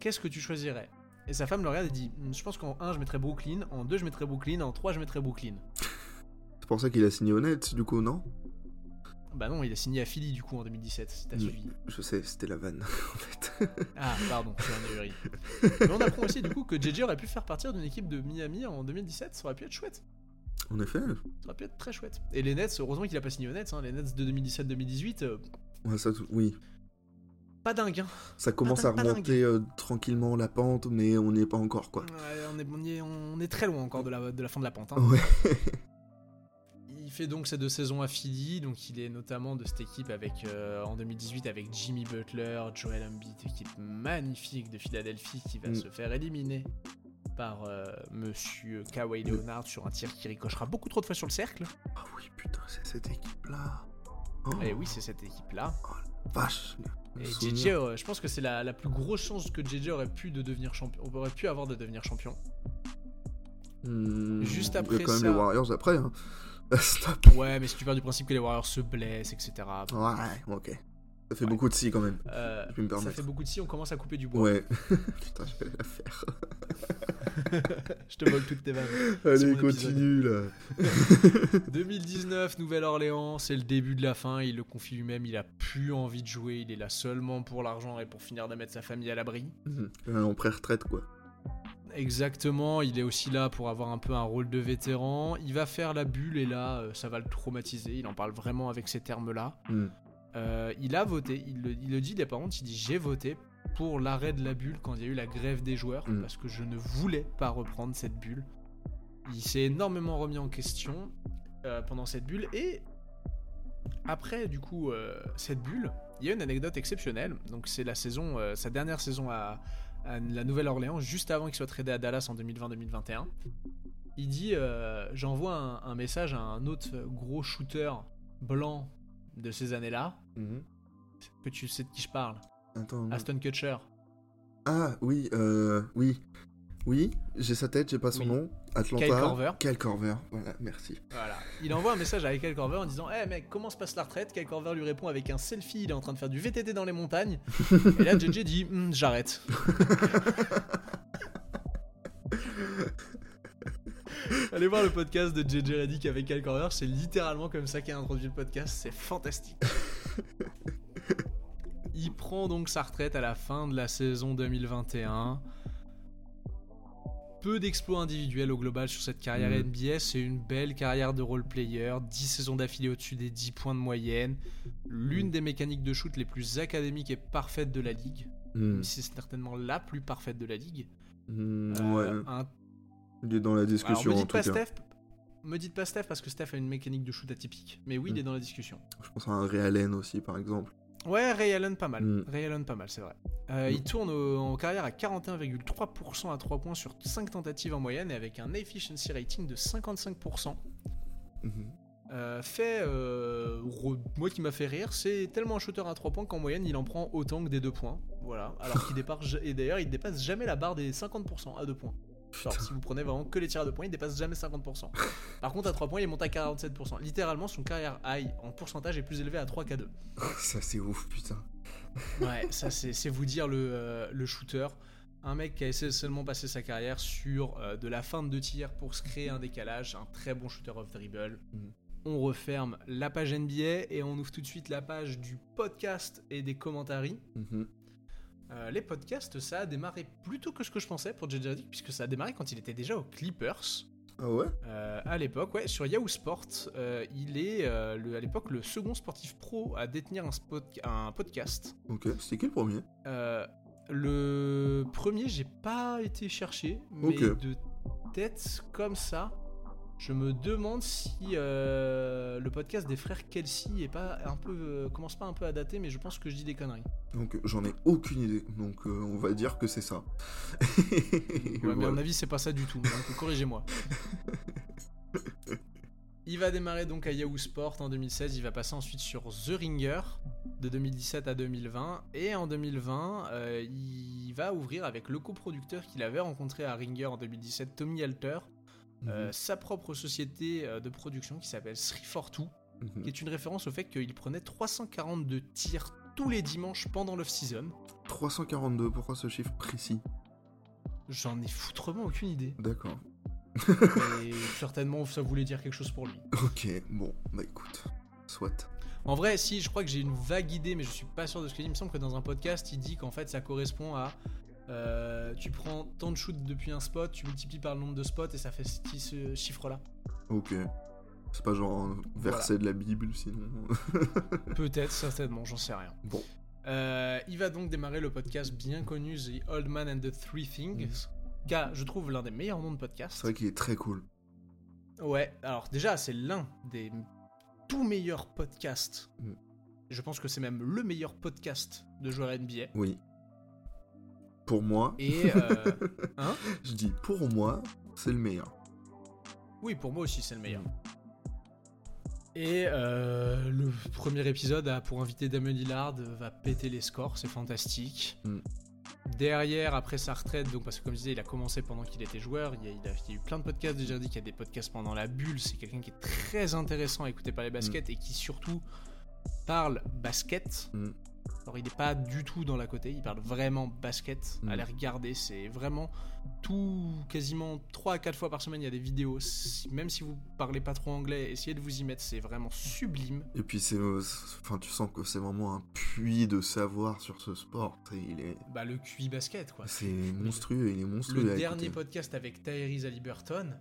qu'est-ce que tu choisirais? Et sa femme le regarde et dit Hmm, je pense qu'en 1 je mettrais Brooklyn, en 2 je mettrais Brooklyn, en 3 je mettrais Brooklyn. C'est pour ça qu'il a signé Nets, du coup, non? Bah non, il a signé à Philly du coup en 2017, si t'as suivi. Je sais, c'était la vanne, en fait. Ah, pardon, je suis un ahuri. Mais on apprend aussi du coup que JJ aurait pu faire partir d'une équipe de Miami en 2017, ça aurait pu être chouette. En effet. Ça aurait pu être très chouette. Et les Nets, heureusement qu'il a pas signé aux Nets, hein, les Nets de 2017-2018, euh, Ouais, ça, oui. pas dingue. Hein. Ça commence dingue, à remonter euh, tranquillement la pente, mais on n'y est pas encore, quoi. Ouais, on, est, on, y est, on est très loin encore de la, de la fin de la pente. hein. Ouais. Il fait donc ces deux saisons à Philly, donc il est notamment de cette équipe avec euh, en 2018 avec Jimmy Butler, Joel Embiid, équipe magnifique de Philadelphie qui va Mm. se faire éliminer par euh, Monsieur Kawhi Leonard sur un tir qui ricochera beaucoup trop de fois sur le cercle. Ah oui, putain, c'est cette équipe-là. Oh, Et oui, c'est cette équipe-là. vache. le Et. JJ, euh, je pense que c'est la, la plus grosse chance que JJ aurait pu de devenir champion, aurait pu avoir de devenir champion. Hmm, Juste il y a après quand même les Warriors après. Hein. Stop. Ouais, mais si tu pars du principe que les Warriors se blessent, etc. Ouais, ok. Ça fait beaucoup de si quand même. Euh, Je peux me ça fait beaucoup de si, on commence à couper du bois. Ouais. Putain, je vais la faire. Je te vole toutes tes vannes. Allez, épisode. continue là. 2019, Nouvelle-Orléans, c'est le début de la fin. Il le confie lui-même, il a plus envie de jouer. Il est là seulement pour l'argent et pour finir de mettre sa famille à l'abri. En pré-retraite quoi. Exactement, il est aussi là pour avoir un peu un rôle de vétéran. Il va faire la bulle et là, euh, ça va le traumatiser. Il en parle vraiment avec ces termes-là. Mhm. Euh, il a voté, il le, il le dit des parents, il dit j'ai voté pour l'arrêt de la bulle quand il y a eu la grève des joueurs Mm. parce que je ne voulais pas reprendre cette bulle. Il s'est énormément remis en question euh, pendant cette bulle et après du coup euh, cette bulle, il y a une anecdote exceptionnelle. Donc c'est la saison, sa dernière saison à, à la Nouvelle-Orléans, juste avant qu'il soit tradé à Dallas en 2020-2021. Il dit euh, j'envoie un, un message à un autre gros shooter blanc de ces années-là Mhm. que tu sais de qui je parle. Attends. Aston Kutcher. Ah oui, euh, oui. Oui, j'ai sa tête, j'ai pas son Oui. nom. Atlanta. Kyle. Voilà, merci. Voilà. Il envoie un message à Kyle en disant Eh mec, comment se passe la retraite? Kyle lui répond avec un selfie, il est en train de faire du VTT dans les montagnes. Et là, JJ dit Hmm, J'arrête. Allez voir le podcast de JJ Reddick avec Kyle c'est littéralement comme ça qu'il a introduit le podcast, c'est fantastique. Il prend donc sa retraite à la fin de la saison 2021. Peu d'exploits individuels au global sur cette carrière Mhm. NBA, c'est une belle carrière de role player, 10 saisons d'affilée au-dessus des 10 points de moyenne, l'une des mécaniques de shoot les plus académiques et parfaites de la ligue, si c'est certainement la plus parfaite de la ligue. Mhm, Euh, ouais, un il est dans la alors, discussion me en dites tout pas cas. Steph, me dites pas Steph parce que Steph a une mécanique de shoot atypique. Mais oui, il Mm. est dans la discussion. Je pense à un Ray Allen aussi, par exemple. Ouais, Ray Allen pas mal. Mm. Ray Allen pas mal, c'est vrai. Euh, Mm. Il tourne au- en carrière à 41,3% à 3 points sur 5 tentatives en moyenne et avec un efficiency rating de 55%. Mhm. Euh, fait, euh, moi qui m'a fait rire, c'est tellement un shooter à 3 points qu'en moyenne il en prend autant que des 2 points. Voilà. Alors qu'il dépasse, et d'ailleurs il dépasse jamais la barre des 50% à 2 points. Genre, si vous prenez vraiment que les tirs à 2 points, il dépasse jamais 50%. Par contre, à 3 points, il monte à 47%. Littéralement, son carrière high en pourcentage est plus élevé à 3 qu'à 2. Ça c'est ouf, putain. Ouais, ça c'est vous dire le, euh, le shooter. Un mec qui a essentiellement passé sa carrière sur euh, de la feinte de tir pour se créer un décalage, un très bon shooter off dribble. Mhm. On referme la page NBA et on ouvre tout de suite la page du podcast et des commentaires. Mhm. Euh, les podcasts, ça a démarré plus tôt que ce que je pensais pour JJ puisque ça a démarré quand il était déjà aux Clippers. Ah ouais? Euh, à l'époque, ouais, sur Yahoo Sport, euh, il est le- à l'époque le second sportif pro à détenir un, spot, un podcast. Ok, c'était qui le premier? Le premier, j'ai pas été chercher, mais de tête comme ça, je me demande si euh, le podcast des frères Kelsey est pas un peu euh, commence pas un peu à dater, mais je pense que je dis des conneries. Donc j'en ai aucune idée. Donc euh, on va dire que c'est ça. Ouais, mais à mon avis, c'est pas ça du tout. Donc corrigez-moi. Il va démarrer donc à Yahoo Sport en 2016. Il va passer ensuite sur The Ringer de 2017 à 2020. Et en 2020, euh, il va ouvrir avec le coproducteur qu'il avait rencontré à Ringer en 2017, Tommy Alter, euh, Mhm. sa propre société euh, de production qui s'appelle 342, Mhm. qui est une référence au fait qu'il prenait 342 tirs tous les dimanches pendant l'off-season. 342, pourquoi ce chiffre précis? J'en ai foutrement aucune idée. D'accord. Et certainement, ça voulait dire quelque chose pour lui. Ok, bon, bah écoute, soit. En vrai, si, je crois que j'ai une vague idée, mais je suis pas sûr de ce qu'il dit. Il me semble que dans un podcast, il dit qu'en fait, ça correspond à. Euh, tu prends tant de shoots depuis un spot, tu multiplies par le nombre de spots et ça fait ce, chiffre-là. Ok. C'est pas genre un verset de la Bible sinon. Peut-être, certainement, j'en sais rien. bon. Euh, il va donc démarrer le podcast bien connu The Old Man and the Three Things, qui a, je trouve, l'un des meilleurs noms de podcast. C'est vrai qu'il est très cool. Ouais, alors déjà, c'est l'un des tout meilleurs podcasts. Mm. Je pense que c'est même le meilleur podcast de joueurs NBA. Oui. Pour moi, Et euh, hein je dis pour moi, c'est le meilleur. oui, pour moi aussi, c'est le meilleur. Et euh, le premier épisode a pour invité Damien Lillard va péter les scores, c'est fantastique. Mm. Derrière, après sa retraite, donc parce que comme je disais, il a commencé pendant qu'il était joueur, il y a, il a- il y a eu plein de podcasts, déjà dit qu'il y a des podcasts pendant la bulle, c'est quelqu'un qui est très intéressant à écouter par les baskets et qui surtout parle basket. Mm. Alors il n'est pas du tout dans la côté, il parle vraiment basket. Mm. Allez regarder, c'est vraiment tout, quasiment 3 à 4 fois par semaine, il y a des vidéos. Si- même si vous parlez pas trop anglais, essayez de vous y mettre, c'est vraiment sublime. Et puis c'est, euh, enfin, tu sens que c'est vraiment un puits de savoir sur ce sport. C'est- Il est, Bah le QI basket quoi. c'est monstrueux, il est monstrueux. Le dernier écouter. podcast avec Tyrese Halliburton,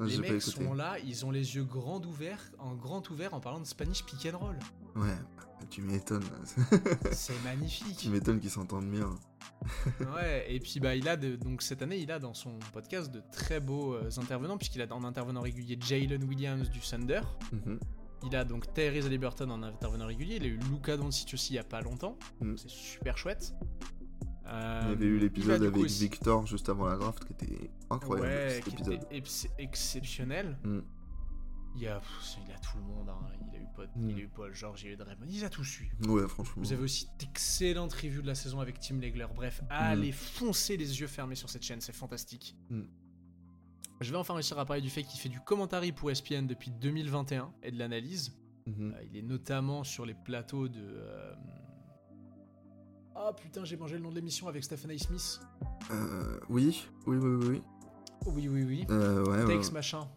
Ah, les mecs sont là, ils ont les yeux grands ouverts, en grand ouvert en parlant de Spanish pick and roll. Ouais, tu m'étonnes. C'est magnifique. tu m'étonnes qu'ils s'entendent bien. Ouais, et puis bah il a de- donc cette année il a dans son podcast de très beaux euh, intervenants puisqu'il a en intervenant régulier Jalen Williams du Thunder. Mhm. Il a donc Tyrese Halliburton en intervenant régulier. Il a eu Luka Doncic aussi il y a pas longtemps. Mm. C'est super chouette. Euh, Il y avait eu il l'épisode avec aussi- Victor juste avant la draft qui était incroyable. Ouais, cet qui épisode. était ex- exceptionnel. Mm. Il y a, pff, il a tout le monde. hein. Il a eu Paul, Mm. il a eu Paul George, il a eu Draymond. Il a tous eu. Ouais, franchement. Vous avez aussi d'excellentes reviews de la saison avec Tim Legler. Bref, allez foncer les yeux fermés sur cette chaîne, c'est fantastique. Mm. Je vais enfin réussir à parler du fait qu'il fait du commentary pour ESPN depuis 2021 et de l'analyse. Mhm. Euh, il est notamment sur les plateaux de. euh, Ah putain, j'ai mangé le nom de l'émission avec Stephen A. Smith. Euh, oui, oui, oui, oui, oui. Oui, oui, oui. Euh, ouais, ouais, Takes ouais. machin.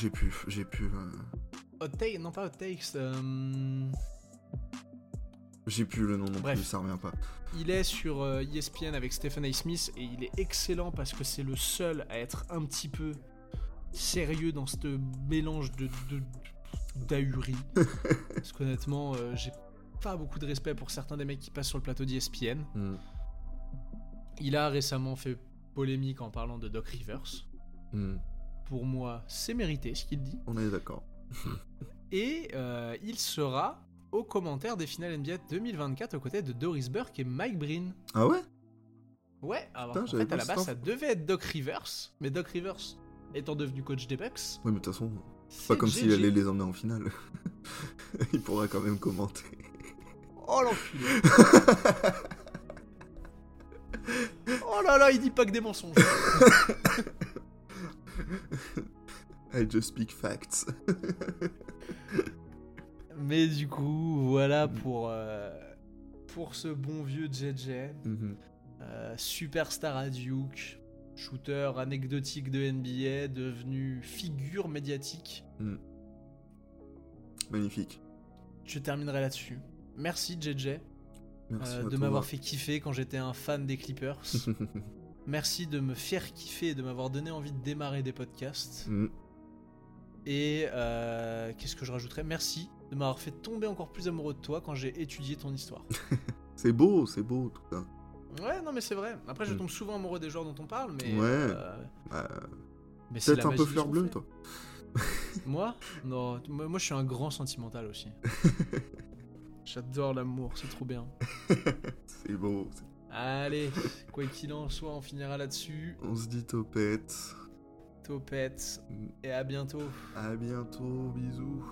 J'ai pu, j'ai pu, euh, Hot Takes, non pas Hot Takes. euh, j'ai plus le nom non Bref. plus, ça revient pas. Il est sur euh, ESPN avec Stephen A. Smith et il est excellent parce que c'est le seul à être un petit peu sérieux dans ce mélange de de- d'ahurie. parce qu'honnêtement, euh, j'ai pas beaucoup de respect pour certains des mecs qui passent sur le plateau d'ESPN. Mm. Il a récemment fait polémique en parlant de Doc Rivers. Mm. Pour moi, c'est mérité ce qu'il dit. On est d'accord. Et euh, il sera au commentaire des finales NBA 2024 aux côtés de Doris Burke et Mike Breen. Ah ouais? Ouais, alors Putain, en fait, à la base, ça devait être Doc Rivers, mais Doc Rivers étant devenu coach des Bucks, Ouais, mais de toute façon, c'est pas comme s'il allait les emmener en finale. Il pourra quand même commenter. Oh l'enculé Oh là là, il dit pas que des mensonges I just speak facts. Mais du coup, voilà pour, euh, pour ce bon vieux JJ. Mhm. Euh, superstar à Duke, shooter anecdotique de NBA, devenu figure médiatique. Magnifique. Je terminerai là-dessus. Merci JJ Merci euh, de m'avoir fait kiffer quand j'étais un fan des Clippers. Merci de me faire kiffer et de m'avoir donné envie de démarrer des podcasts. Mm. Et euh, qu'est-ce que je rajouterais? Merci de m'avoir fait tomber encore plus amoureux de toi quand j'ai étudié ton histoire. C'est beau, c'est beau tout ça. Ouais, non mais c'est vrai. Après, je Mm. tombe souvent amoureux des joueurs dont on parle, mais... Ouais. euh, Bah, mais c'est Peut-être un peu fleur bleue, toi. Moi? Non, moi, je suis un grand sentimental aussi. J'adore l'amour, c'est trop bien. C'est beau. c'est- Allez, quoi qu'il en soit, on finira là-dessus. On se dit topette. Topette, Mm. et à bientôt. À bientôt, bisous.